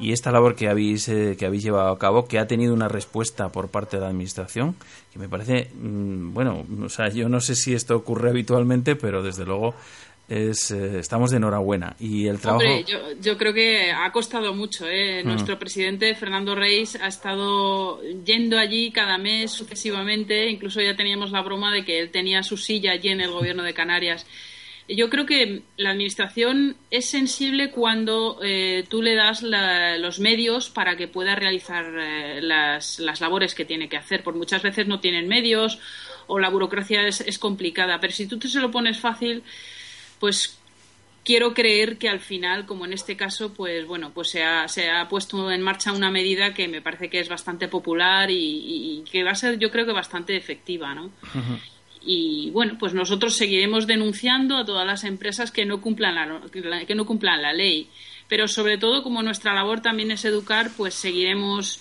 y, esta labor que habéis, eh, que habéis llevado a cabo, que ha tenido una respuesta por parte de la Administración, que me parece, mm, bueno, o sea, yo no sé si esto ocurre habitualmente, pero desde luego es, eh, estamos de enhorabuena. Y el trabajo... Hombre, yo, yo creo que ha costado mucho. ¿eh? Mm. Nuestro presidente, Fernando Reis, ha estado yendo allí cada mes sucesivamente. Incluso ya teníamos la broma de que él tenía su silla allí en el gobierno de Canarias. Yo creo que la administración es sensible cuando eh, tú le das los medios para que pueda realizar eh, las, labores que tiene que hacer, porque muchas veces no tienen medios o la burocracia es, complicada. Pero si tú te se lo pones fácil, pues quiero creer que al final, como en este caso, pues bueno, pues se ha, se ha puesto en marcha una medida que me parece que es bastante popular y, que va a ser, yo creo que bastante efectiva, ¿no? Y bueno, pues nosotros seguiremos denunciando a todas las empresas que no cumplan la, que no cumplan la ley. Pero sobre todo, como nuestra labor también es educar, pues seguiremos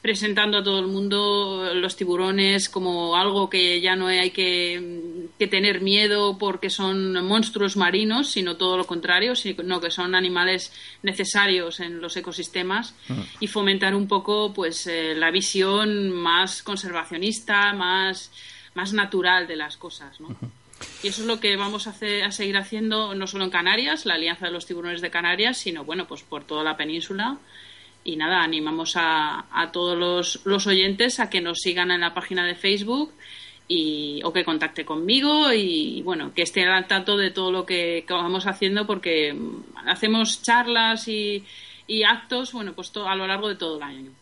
presentando a todo el mundo los tiburones como algo que ya no hay que, tener miedo porque son monstruos marinos, sino todo lo contrario, sino que son animales necesarios en los ecosistemas ah. y fomentar un poco pues eh, la visión más conservacionista, más más natural de las cosas, ¿no? Y eso es lo que vamos a, hacer, a seguir haciendo no solo en Canarias, la Alianza de los Tiburones de Canarias, sino bueno, pues por toda la península. Y nada, animamos a, a todos los, los, oyentes a que nos sigan en la página de Facebook y, o que contacte conmigo y, bueno, que estén al tanto de todo lo que, vamos haciendo porque hacemos charlas y, y actos, bueno, pues a lo largo de todo el año.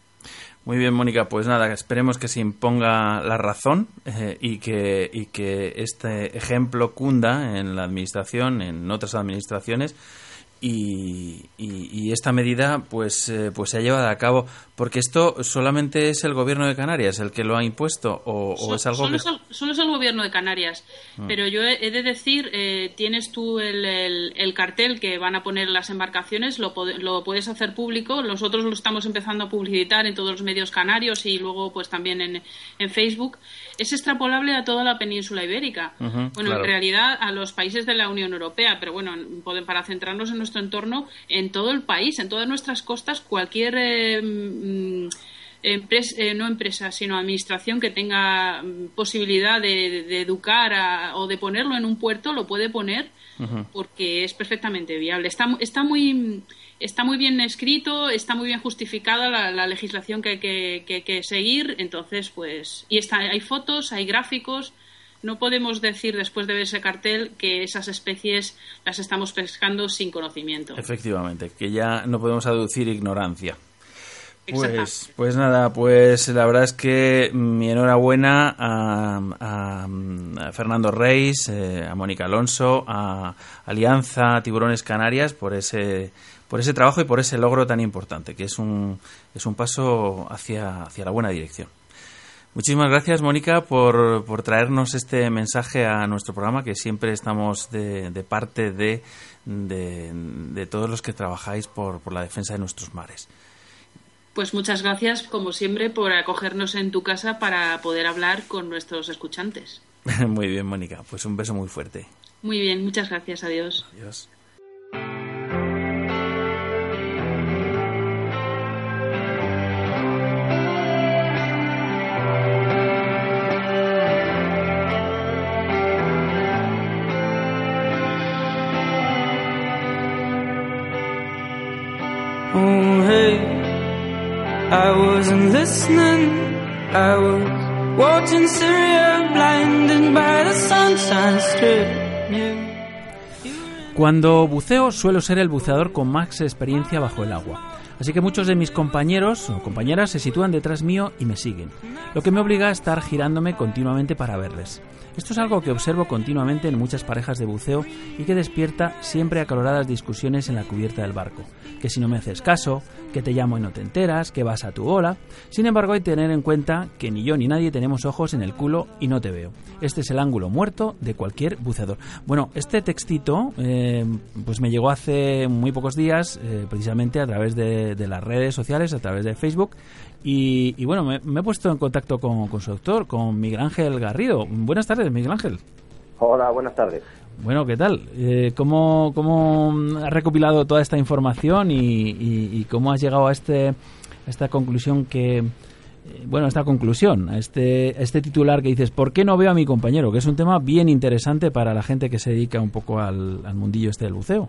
Muy bien, Mónica, pues nada, esperemos que se imponga la razón eh, y, que, y que este ejemplo cunda en la administración, en otras administraciones, y, esta medida pues eh, pues se ha llevado a cabo porque esto solamente es el gobierno de Canarias el que lo ha impuesto o, es algo solo, que... es, solo es el gobierno de Canarias mm. pero yo he, de decir eh, tienes tú el, el, cartel que van a poner las embarcaciones lo, lo puedes hacer público nosotros lo estamos empezando a publicitar en todos los medios canarios y luego pues también en, en Facebook es extrapolable a toda la península ibérica. bueno, en realidad a los países de la Unión Europea, pero bueno, para centrarnos en nuestro entorno, en todo el país, en todas nuestras costas, cualquier eh, eh, no empresa, sino administración que tenga mm, posibilidad de, educar o de ponerlo en un puerto, lo puede poner porque es perfectamente viable. Está, está muy está muy bien escrito, está muy bien justificada la, legislación que hay que, seguir, entonces, pues, y está, hay fotos, hay gráficos, no podemos decir después de ver ese cartel que esas especies las estamos pescando sin conocimiento. Efectivamente, que ya no podemos aducir ignorancia. Pues, pues nada, pues la verdad es que mi enhorabuena a, Fernando Reis, eh, a Mónica Alonso, a Alianza Tiburones Canarias por ese por ese trabajo y por ese logro tan importante, que es un, es un paso hacia, hacia la buena dirección. Muchísimas gracias, Mónica, por, por traernos este mensaje a nuestro programa, que siempre estamos de, de parte de, de, todos los que trabajáis por, por la defensa de nuestros mares. Pues muchas gracias, como siempre, por acogernos en tu casa para poder hablar con nuestros escuchantes. (laughs) muy bien, Mónica. Pues un beso muy fuerte. Muy bien, muchas gracias. Adiós. Adiós. Cuando buceo suelo ser el buceador con más experiencia bajo el agua. Así que muchos de mis compañeros o compañeras se sitúan detrás mío y me siguen, lo que me obliga a estar girándome continuamente para verles. Esto es algo que observo continuamente en muchas parejas de buceo y que despierta siempre acaloradas discusiones en la cubierta del barco. Que si no me haces caso, que te llamo y no te enteras, que vas a tu ola. Sin embargo, hay que tener en cuenta que ni yo ni nadie tenemos ojos en el culo y no te veo. Este es el ángulo muerto de cualquier buceador. Bueno, este textito eh, pues me llegó hace muy pocos días, eh, precisamente a través de, las redes sociales, a través de Facebook. Y, bueno, me, he puesto en contacto con, con su doctor, con Miguel Ángel Garrido. Buenas tardes, Miguel Ángel. Hola, buenas tardes. Bueno, ¿qué tal? Eh, ¿cómo, ¿Cómo has recopilado toda esta información y, cómo has llegado a, este, esta conclusión que, eh, bueno, esta conclusión, a este, este titular que dices, ¿por qué no veo a mi compañero? Que es un tema bien interesante para la gente que se dedica un poco al, mundillo este del buceo.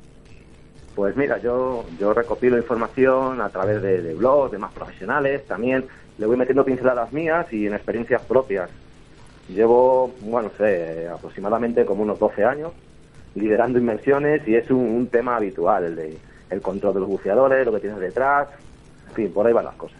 Pues mira, yo, yo recopilo información a través de, blogs, de más profesionales, también le voy metiendo pinceladas mías y en experiencias propias. Llevo, bueno, sé, aproximadamente como unos 12 años liderando inmersiones y es un, tema habitual, el, de, el control de los buceadores, lo que tienes detrás, en fin, por ahí van las cosas.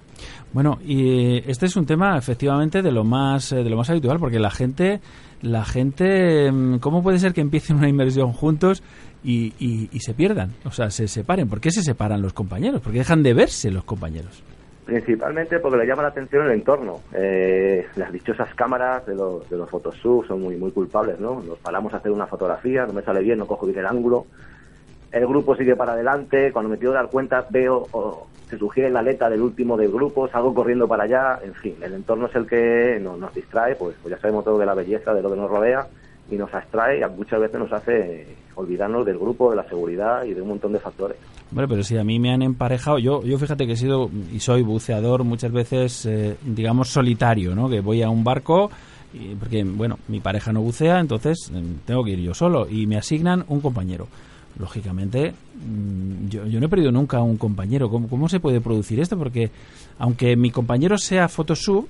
Bueno, y este es un tema efectivamente de lo más eh, de lo más habitual porque la gente la gente mm, cómo puede ser que empiecen una inmersión juntos y, y se pierdan, o sea, se separen. ¿Por qué se separan los compañeros? Porque dejan de verse los compañeros. Principalmente porque le llama la atención el entorno. Eh, las dichosas cámaras de los, de los photoshoot son muy, muy culpables, ¿no? Nos paramos a hacer una fotografía, no me sale bien, no cojo bien el ángulo. El grupo sigue para adelante, cuando me quiero dar cuenta veo o se sugiere la aleta del último del grupo, salgo corriendo para allá, en fin, el entorno es el que nos, nos distrae, pues, pues ya sabemos todo de la belleza de lo que nos rodea y nos abstrae, muchas veces nos hace olvidarnos del grupo, de la seguridad y de un montón de factores. Bueno, pero si a mí me han emparejado, yo, yo fíjate que he sido y soy buceador muchas veces, eh, digamos, solitario, ¿no? Que voy a un barco, y, porque, bueno, mi pareja no bucea, entonces eh, tengo que ir yo solo y me asignan un compañero. Lógicamente, mm, yo, yo no he perdido nunca un compañero. ¿Cómo, ¿Cómo se puede producir esto? Porque aunque mi compañero sea Photoshoot,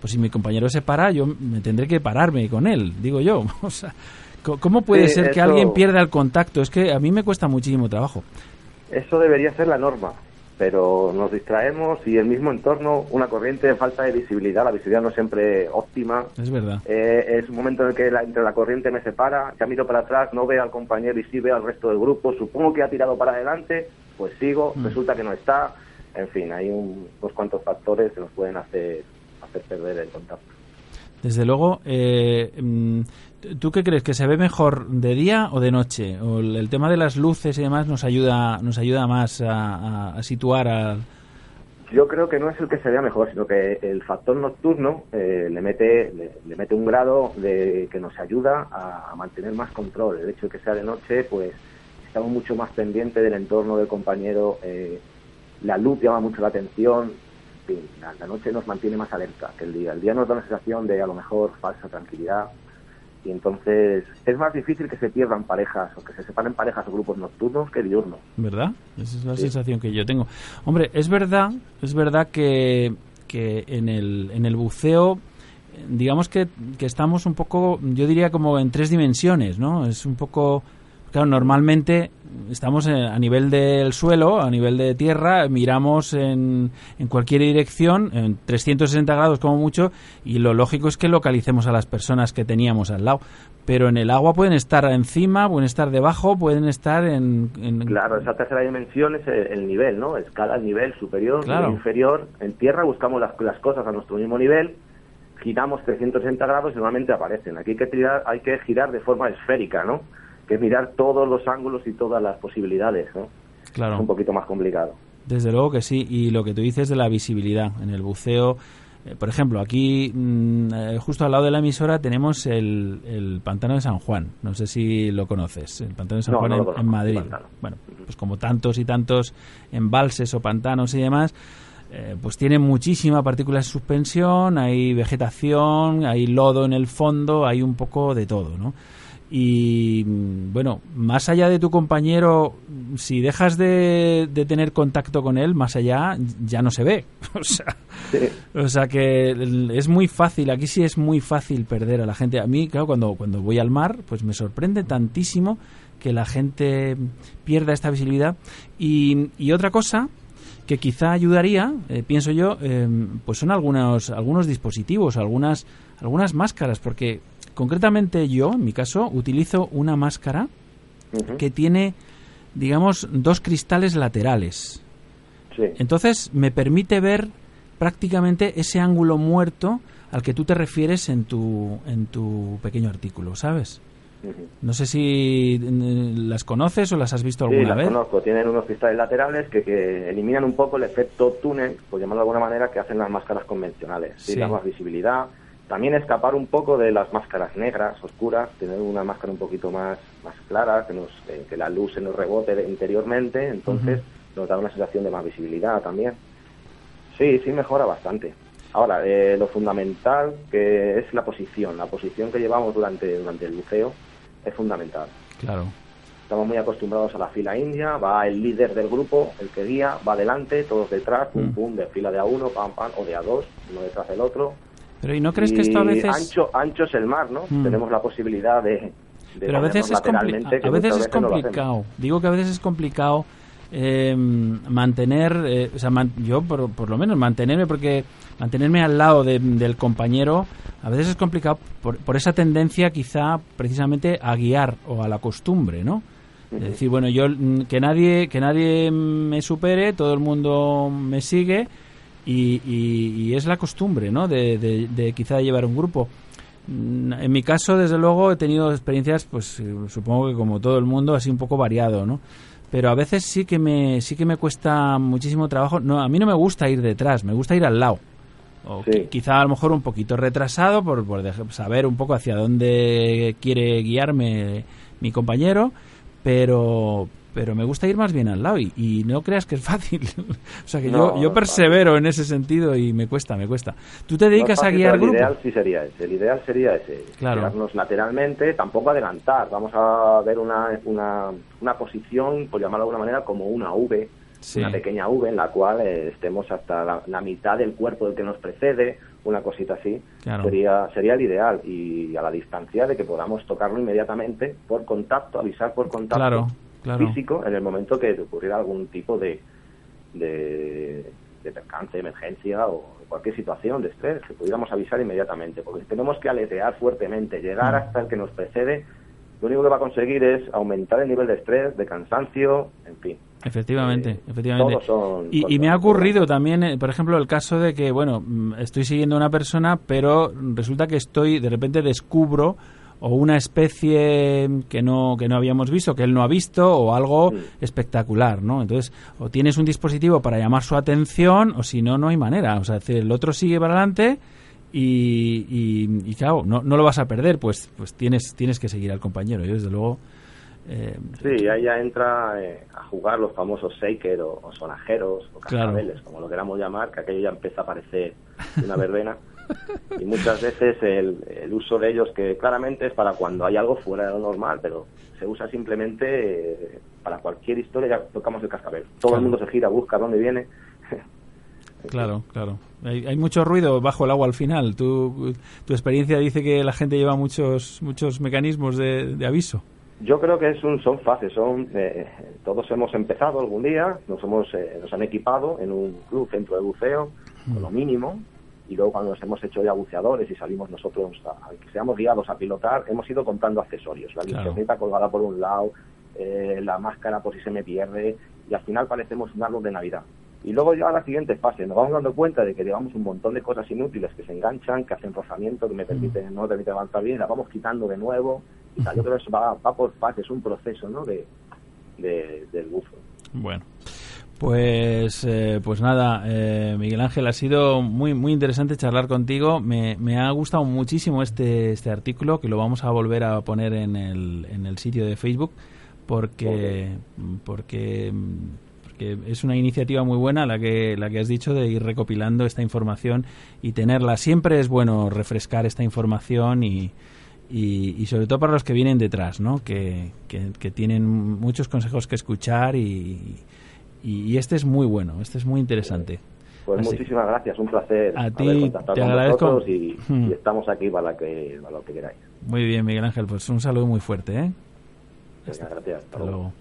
pues si mi compañero se para, yo me tendré que pararme con él, digo yo. (laughs) O sea, ¿cómo puede ser que alguien pierda el contacto? Es que a mí me cuesta muchísimo trabajo. Eso debería ser la norma. pero nos distraemos y el mismo entorno, una corriente de falta de visibilidad, la visibilidad no es siempre óptima. Es verdad. Eh, es un momento en el que la, entre la corriente me separa, ya miro para atrás, no veo al compañero y sí veo al resto del grupo, supongo que ha tirado para adelante, pues sigo, mm. resulta que no está, en fin, hay unos cuantos factores que nos pueden hacer, hacer perder el contacto. Desde luego, eh, mm, ¿tú qué crees? ¿Que se ve mejor de día o de noche? ¿O el, tema de las luces y demás nos ayuda, nos ayuda más a, situar al... Yo creo que no es el que se vea mejor, sino que el factor nocturno eh, le, mete, le, mete un grado de que nos ayuda a, mantener más control. El hecho de que sea de noche, pues estamos mucho más pendientes del entorno del compañero, eh, la luz llama mucho la atención, la, noche nos mantiene más alerta que el día. El día nos da una sensación de a lo mejor falsa tranquilidad y entonces es más difícil que se pierdan parejas o que se separen parejas o grupos nocturnos que diurnos. ¿Verdad? Esa es la sensación que yo tengo. Hombre, es verdad, es verdad que, que en, el, en el buceo digamos que, que estamos un poco, yo diría como en tres dimensiones, ¿no? Es un poco Claro, normalmente estamos a nivel del suelo, a nivel de tierra, miramos en, en, cualquier dirección, en 360 grados como mucho, y lo lógico es que localicemos a las personas que teníamos al lado. Pero en el agua pueden estar encima, pueden estar debajo, pueden estar en... Claro, esa tercera dimensión es el, nivel, ¿no? Escala el nivel superior, nivel inferior. En tierra buscamos las, las cosas a nuestro mismo nivel, giramos 360 grados y normalmente aparecen. Aquí hay que, tirar, hay que girar de forma esférica, ¿no? Que mirar todos los ángulos y todas las posibilidades, ¿no? Claro. Es un poquito más complicado. Desde luego que sí, y lo que tú dices de la visibilidad en el buceo, eh, por ejemplo, aquí mm, eh, justo al lado de la emisora tenemos el, pantano de San Juan, no sé si lo conoces, el pantano de San Juan en, Madrid. Bueno, pues como tantos y tantos embalses o pantanos y demás, eh, pues tiene muchísima partícula de suspensión, hay vegetación, hay lodo en el fondo, hay un poco de todo, ¿no? Y bueno, más allá de tu compañero, si dejas de, tener contacto con él, más allá ya no se ve. (laughs) o, sea, o sea que es muy fácil, aquí sí es muy fácil perder a la gente. A mí, claro, cuando, cuando voy al mar, pues me sorprende tantísimo que la gente pierda esta visibilidad. Y, y otra cosa que quizá ayudaría, eh, pienso yo, eh, pues son algunos, algunos dispositivos, algunas, algunas máscaras, porque Concretamente yo, en mi caso, utilizo una máscara que tiene, digamos, dos cristales laterales. Entonces me permite ver prácticamente ese ángulo muerto al que tú te refieres en tu, en tu pequeño artículo, ¿sabes? No sé si las conoces o las has visto alguna sí, las vez. conozco. Tienen unos cristales laterales que, eliminan un poco el efecto túnel, por llamarlo de alguna manera, que hacen las máscaras convencionales. Sí. Da más visibilidad, también escapar un poco de las máscaras negras, oscuras, tener una máscara un poquito más, más clara, que, nos, que la luz se nos rebote interiormente, entonces nos da una sensación de más visibilidad también. Sí, sí mejora bastante. Ahora, eh, lo fundamental que es la posición, la posición que llevamos durante, durante el buceo es fundamental. Claro. Estamos muy acostumbrados a la fila india, va el líder del grupo, el que guía, va adelante, todos detrás, pum, mm. pum, de fila de a uno, pam, pam, o de a dos, uno detrás del otro, pero ¿y no crees que esto a veces... Ancho, ancho es el mar, ¿no? Hmm. Tenemos la posibilidad de... Pero a veces es, a veces es complicado. Digo que a veces es complicado eh, mantener, eh, o sea, yo por, por, lo menos mantenerme, porque mantenerme al lado del compañero a veces es complicado por, por, esa tendencia quizá precisamente a guiar o a la costumbre, ¿no? Es decir, bueno, yo que nadie que nadie me supere, todo el mundo me sigue y, es la costumbre, ¿no? De, de, quizá llevar un grupo. Mm, en mi caso, desde luego, he tenido experiencias, pues eh, supongo que como todo el mundo, así un poco variado, ¿no? Pero a veces sí que me sí que me cuesta muchísimo trabajo. No, a mí no me gusta ir detrás, me gusta ir al lado. O quizá a lo mejor un poquito retrasado por, por saber un poco hacia dónde quiere guiarme mi compañero, pero pero me gusta ir más bien al lado y, no creas que es (laughs) fácil. o sea que yo, yo persevero en ese sentido y me cuesta, me cuesta. ¿Tú te dedicas a guiar grupos? El ideal sí sería ese, el ideal sería ese, claro. lateralmente, tampoco adelantar, vamos a ver una, una, una posición, por llamarlo de alguna manera, como una V, una pequeña V en la cual eh, estemos hasta la, mitad del cuerpo del que nos precede, una cosita así, sería, sería el ideal y a la distancia de que podamos tocarlo inmediatamente por contacto, avisar por contacto. Claro físico en el momento que ocurriera algún tipo de, de, de percance, emergencia o cualquier situación de estrés, que pudiéramos avisar inmediatamente, porque tenemos que aletear fuertemente, llegar hasta el que nos precede, lo único que va a conseguir es aumentar el nivel de estrés, de cansancio, en fin. Efectivamente, Eh, efectivamente. Y, y me ha ocurrido también, eh, por ejemplo, el caso de que, bueno, mm, estoy siguiendo a una persona, pero resulta que estoy, de repente descubro o una especie que no que no habíamos visto, que él no ha visto, o algo espectacular, ¿no? Entonces, o tienes un dispositivo para llamar su atención, o si no, no hay manera. O sea, es decir, el otro sigue para adelante y, y, y, claro, no, no lo vas a perder, pues pues tienes tienes que seguir al compañero. Yo, desde luego... eh, Sí, ahí ya entra eh, a jugar los famosos shaker o, o sonajeros o Claro. cascabeles, como lo queramos llamar, que aquello ya empieza a parecer una verbena. (laughs) y muchas veces el, el uso de ellos, que claramente es para cuando hay algo fuera de lo normal, pero se usa simplemente eh, para cualquier historia, ya tocamos el cascabel. Todo el mundo se gira, busca dónde viene. Claro, claro. Hay, hay mucho ruido bajo el agua al final. Tu, tu experiencia dice que la gente lleva muchos muchos mecanismos de, de aviso. Yo creo que es un, son fases, son eh, todos hemos empezado algún día, nos hemos eh, nos han equipado en un club centro de buceo con lo mínimo y luego cuando nos hemos hecho ya buceadores y salimos nosotros a, a que seamos guiados a pilotar, hemos ido comprando accesorios, la Claro. colgada por un lado, eh, la máscara por si se me pierde y al final parecemos un árbol de Navidad. Y luego ya a la siguiente fase, nos vamos dando cuenta de que llevamos un montón de cosas inútiles que se enganchan, que hacen rozamiento, que me permiten, no me permiten avanzar bien, las vamos quitando de nuevo. Y tal. Yo creo que eso va, va por fases, un proceso ¿no? de, de- del bufo. Bueno, pues eh, pues nada, eh, Miguel Ángel, ha sido muy muy interesante charlar contigo. Me, me ha gustado muchísimo este este artículo que lo vamos a volver a poner en el, en el sitio de Facebook porque porque porque es una iniciativa muy buena la que la que has dicho de ir recopilando esta información y tenerla. Siempre es bueno refrescar esta información y y, y sobre todo para los que vienen detrás, ¿no? Que, que, que tienen muchos consejos que escuchar y, y, y este es muy bueno, este es muy interesante. Pues Así- muchísimas gracias, un placer A ti te agradezco. y, Hmm. y estamos aquí para, que, para lo que queráis. Muy bien, Miguel Ángel, pues un saludo muy fuerte, ¿eh? Venga, gracias. Hasta Hasta luego.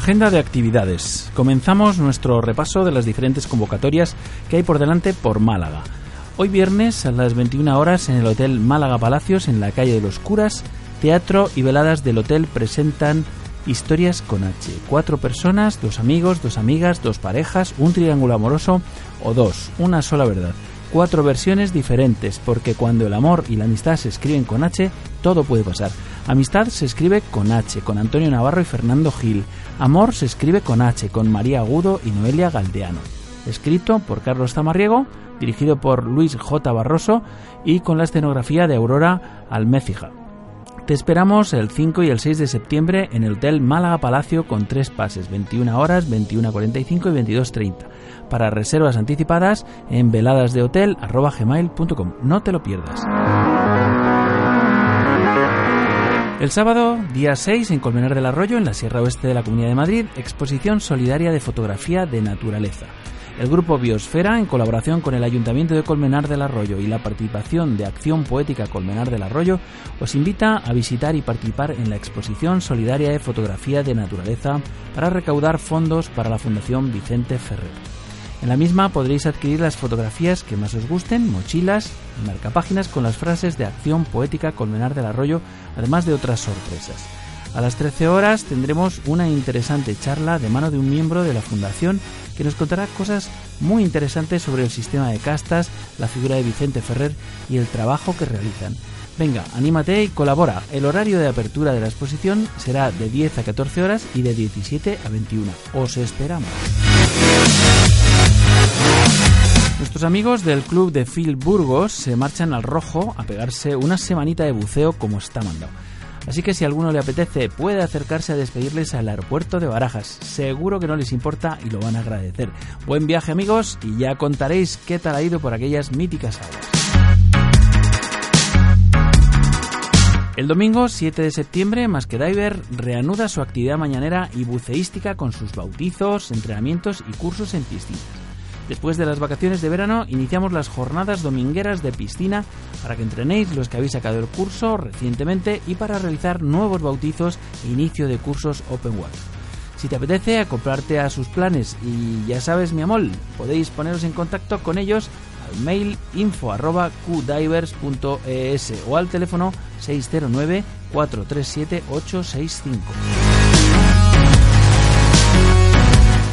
Agenda de actividades. Comenzamos nuestro repaso de las diferentes convocatorias que hay por delante por Málaga. Hoy viernes a las 21 horas en el Hotel Málaga Palacios en la calle de los Curas, teatro y veladas del hotel presentan Historias con H. Cuatro personas, dos amigos, dos amigas, dos parejas, un triángulo amoroso o dos, una sola verdad. Cuatro versiones diferentes, porque cuando el amor y la amistad se escriben con H, todo puede pasar. Amistad se escribe con H, con Antonio Navarro y Fernando Gil. Amor se escribe con H, con María Agudo y Noelia Galdeano. Escrito por Carlos Tamarriego, dirigido por Luis J. Barroso y con la escenografía de Aurora Almécija. Te esperamos el 5 y el 6 de septiembre en el Hotel Málaga Palacio con tres pases, 21 horas, 21.45 y 22.30. Para reservas anticipadas en veladasdehotel.gmail.com. No te lo pierdas. El sábado, día 6, en Colmenar del Arroyo, en la Sierra Oeste de la Comunidad de Madrid, exposición solidaria de fotografía de naturaleza. El grupo Biosfera, en colaboración con el Ayuntamiento de Colmenar del Arroyo y la participación de Acción Poética Colmenar del Arroyo, os invita a visitar y participar en la exposición solidaria de fotografía de naturaleza para recaudar fondos para la Fundación Vicente Ferrer. En la misma podréis adquirir las fotografías que más os gusten, mochilas y marcapáginas con las frases de Acción Poética Colmenar del Arroyo, además de otras sorpresas. A las 13 horas tendremos una interesante charla de mano de un miembro de la Fundación que nos contará cosas muy interesantes sobre el sistema de castas, la figura de Vicente Ferrer y el trabajo que realizan. Venga, anímate y colabora. El horario de apertura de la exposición será de 10 a 14 horas y de 17 a 21. Os esperamos. Nuestros amigos del club de Phil Burgos se marchan al rojo a pegarse una semanita de buceo como está mandado. Así que si a alguno le apetece, puede acercarse a despedirles al aeropuerto de Barajas. Seguro que no les importa y lo van a agradecer. Buen viaje amigos y ya contaréis qué tal ha ido por aquellas míticas aguas. El domingo 7 de septiembre, Más que Diver reanuda su actividad mañanera y buceística con sus bautizos, entrenamientos y cursos en piscinas. Después de las vacaciones de verano, iniciamos las jornadas domingueras de piscina para que entrenéis los que habéis sacado el curso recientemente y para realizar nuevos bautizos e inicio de cursos Open Water. Si te apetece acoplarte a sus planes y ya sabes, mi amor, podéis poneros en contacto con ellos al mail info@qdivers.es o al teléfono 609 437 865.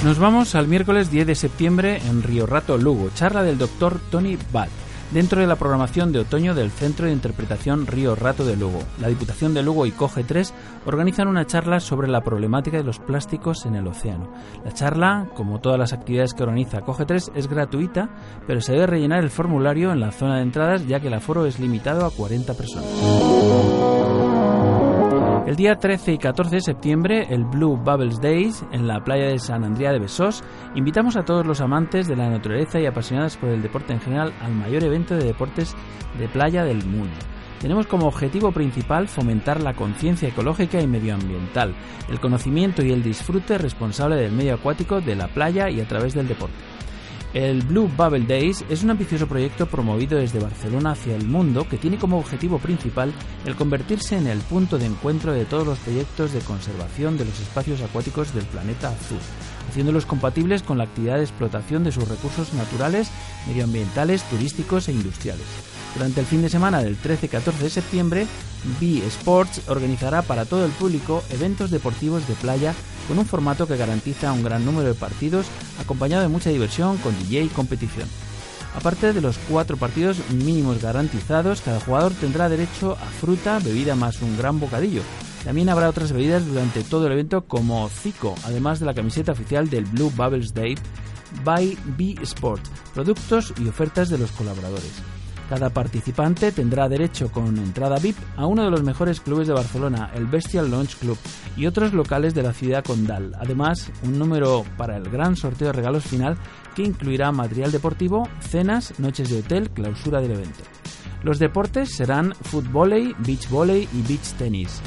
Nos vamos al miércoles 10 de septiembre en Río Rato, Lugo, charla del doctor Tony Bad, dentro de la programación de otoño del Centro de Interpretación Río Rato de Lugo. La Diputación de Lugo y Coge 3 organizan una charla sobre la problemática de los plásticos en el océano. La charla, como todas las actividades que organiza Coge 3, es gratuita, pero se debe rellenar el formulario en la zona de entradas ya que el aforo es limitado a 40 personas. El día 13 y 14 de septiembre, el Blue Bubbles Days, en la playa de San Andrea de Besós, invitamos a todos los amantes de la naturaleza y apasionados por el deporte en general al mayor evento de deportes de playa del mundo. Tenemos como objetivo principal fomentar la conciencia ecológica y medioambiental, el conocimiento y el disfrute responsable del medio acuático de la playa y a través del deporte. El Blue Bubble Days es un ambicioso proyecto promovido desde Barcelona hacia el mundo que tiene como objetivo principal el convertirse en el punto de encuentro de todos los proyectos de conservación de los espacios acuáticos del planeta azul, haciéndolos compatibles con la actividad de explotación de sus recursos naturales, medioambientales, turísticos e industriales. Durante el fin de semana del 13-14 de septiembre, B Sports organizará para todo el público eventos deportivos de playa con un formato que garantiza un gran número de partidos acompañado de mucha diversión con DJ y competición. Aparte de los cuatro partidos mínimos garantizados, cada jugador tendrá derecho a fruta, bebida más un gran bocadillo. También habrá otras bebidas durante todo el evento como Zico, además de la camiseta oficial del Blue Bubbles Day by B Sport, productos y ofertas de los colaboradores. Cada participante tendrá derecho con entrada VIP a uno de los mejores clubes de Barcelona, el Bestial Launch Club, y otros locales de la ciudad condal. Además, un número para el gran sorteo de regalos final que incluirá material deportivo, cenas, noches de hotel, clausura del evento. Los deportes serán fútbol, beach volley y beach tenis.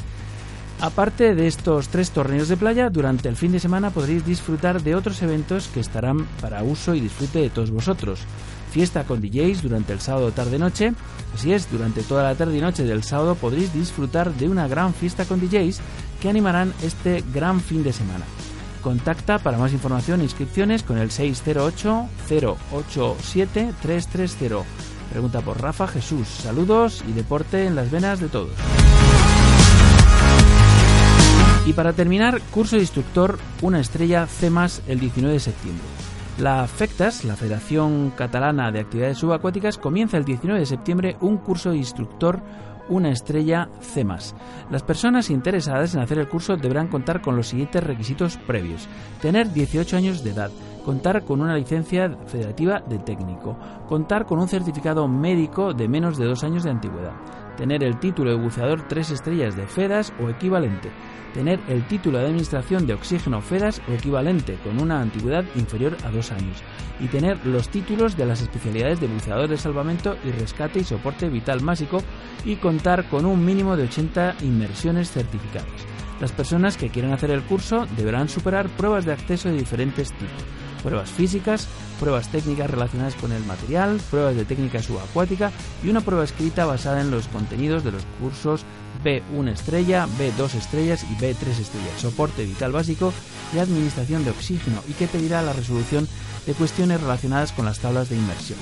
Aparte de estos tres torneos de playa, durante el fin de semana podréis disfrutar de otros eventos que estarán para uso y disfrute de todos vosotros fiesta con DJs durante el sábado tarde-noche. Así es, durante toda la tarde y noche del sábado podréis disfrutar de una gran fiesta con DJs que animarán este gran fin de semana. Contacta para más información e inscripciones con el 608-087-330. Pregunta por Rafa Jesús. Saludos y deporte en las venas de todos. Y para terminar, curso de instructor, una estrella CEMAS el 19 de septiembre. La FECTAS, la Federación Catalana de Actividades Subacuáticas, comienza el 19 de septiembre un curso de instructor una estrella CEMAS. Las personas interesadas en hacer el curso deberán contar con los siguientes requisitos previos. Tener 18 años de edad, contar con una licencia federativa de técnico, contar con un certificado médico de menos de dos años de antigüedad, tener el título de buceador 3 estrellas de FEDAS o equivalente, tener el título de administración de oxígeno FEDAS o equivalente con una antigüedad inferior a dos años y tener los títulos de las especialidades de buceador de salvamento y rescate y soporte vital básico y contar con un mínimo de 80 inmersiones certificadas. Las personas que quieran hacer el curso deberán superar pruebas de acceso de diferentes tipos pruebas físicas, pruebas técnicas relacionadas con el material, pruebas de técnica subacuática y una prueba escrita basada en los contenidos de los cursos B1 estrella, B2 estrellas y B3 estrellas, soporte vital básico y administración de oxígeno y que pedirá la resolución de cuestiones relacionadas con las tablas de inmersión.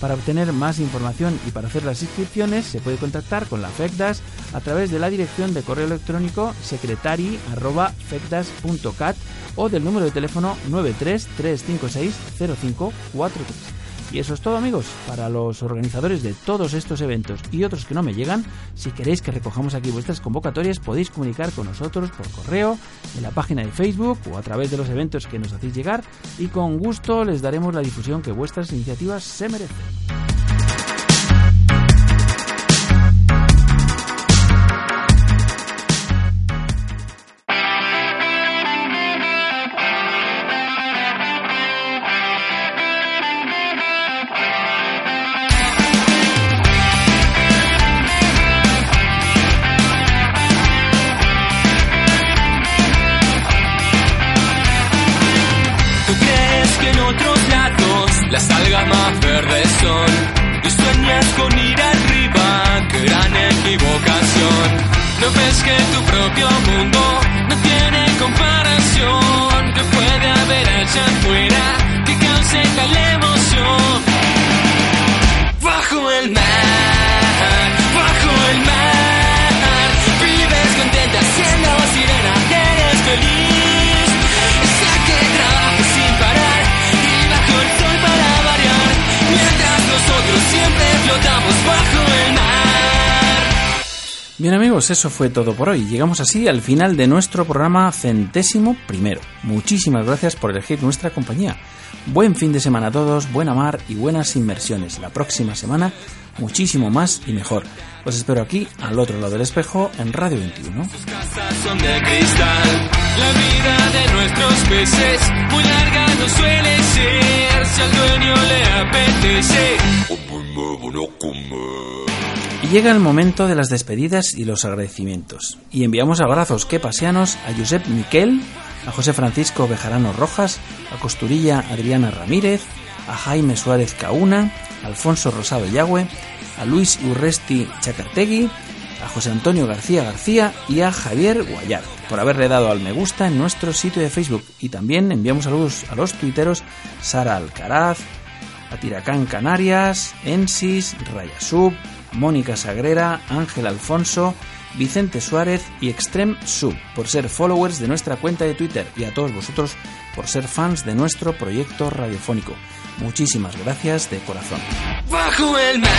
Para obtener más información y para hacer las inscripciones se puede contactar con la FECDAS a través de la dirección de correo electrónico secretari.fecdas.cat o del número de teléfono 933560543. Y eso es todo amigos, para los organizadores de todos estos eventos y otros que no me llegan, si queréis que recojamos aquí vuestras convocatorias podéis comunicar con nosotros por correo, en la página de Facebook o a través de los eventos que nos hacéis llegar y con gusto les daremos la difusión que vuestras iniciativas se merecen. Amigos, eso fue todo por hoy. Llegamos así al final de nuestro programa centésimo primero. Muchísimas gracias por elegir nuestra compañía. Buen fin de semana a todos, buena mar y buenas inmersiones. La próxima semana muchísimo más y mejor. Os espero aquí, al otro lado del espejo, en Radio 21. casas son de cristal. La vida de nuestros peces muy larga no suele ser. Si al dueño le apetece. Llega el momento de las despedidas y los agradecimientos. Y enviamos abrazos que pasianos a Josep Miquel, a José Francisco Bejarano Rojas, a Costurilla Adriana Ramírez, a Jaime Suárez Cauna, a Alfonso Rosado Yagüe, a Luis Urresti Chacartegui, a José Antonio García García y a Javier Guayar por haberle dado al me gusta en nuestro sitio de Facebook. Y también enviamos saludos a los tuiteros Sara Alcaraz, a Tiracán Canarias, Ensis, Rayasub, Mónica Sagrera, Ángel Alfonso, Vicente Suárez y Extreme Sub por ser followers de nuestra cuenta de Twitter y a todos vosotros por ser fans de nuestro proyecto radiofónico. Muchísimas gracias de corazón. Bajo el mar,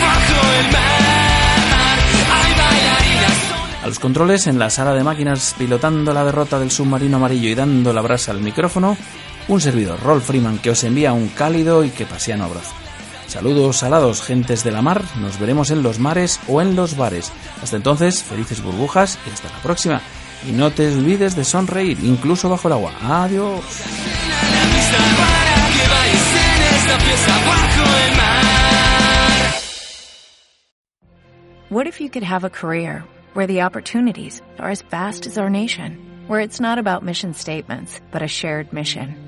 bajo el mar, hay bailarinas. A los controles en la sala de máquinas pilotando la derrota del submarino amarillo y dando la brasa al micrófono, un servidor, Rolf Freeman, que os envía un cálido y que pasiano abrazo. Saludos salados, gentes de la mar, nos veremos en los mares o en los bares. Hasta entonces, felices burbujas y hasta la próxima. Y no te olvides de sonreír, incluso bajo el agua. Adiós. What if you could have a career where the opportunities are as vast as our nation, where it's not about mission statements, but a shared mission?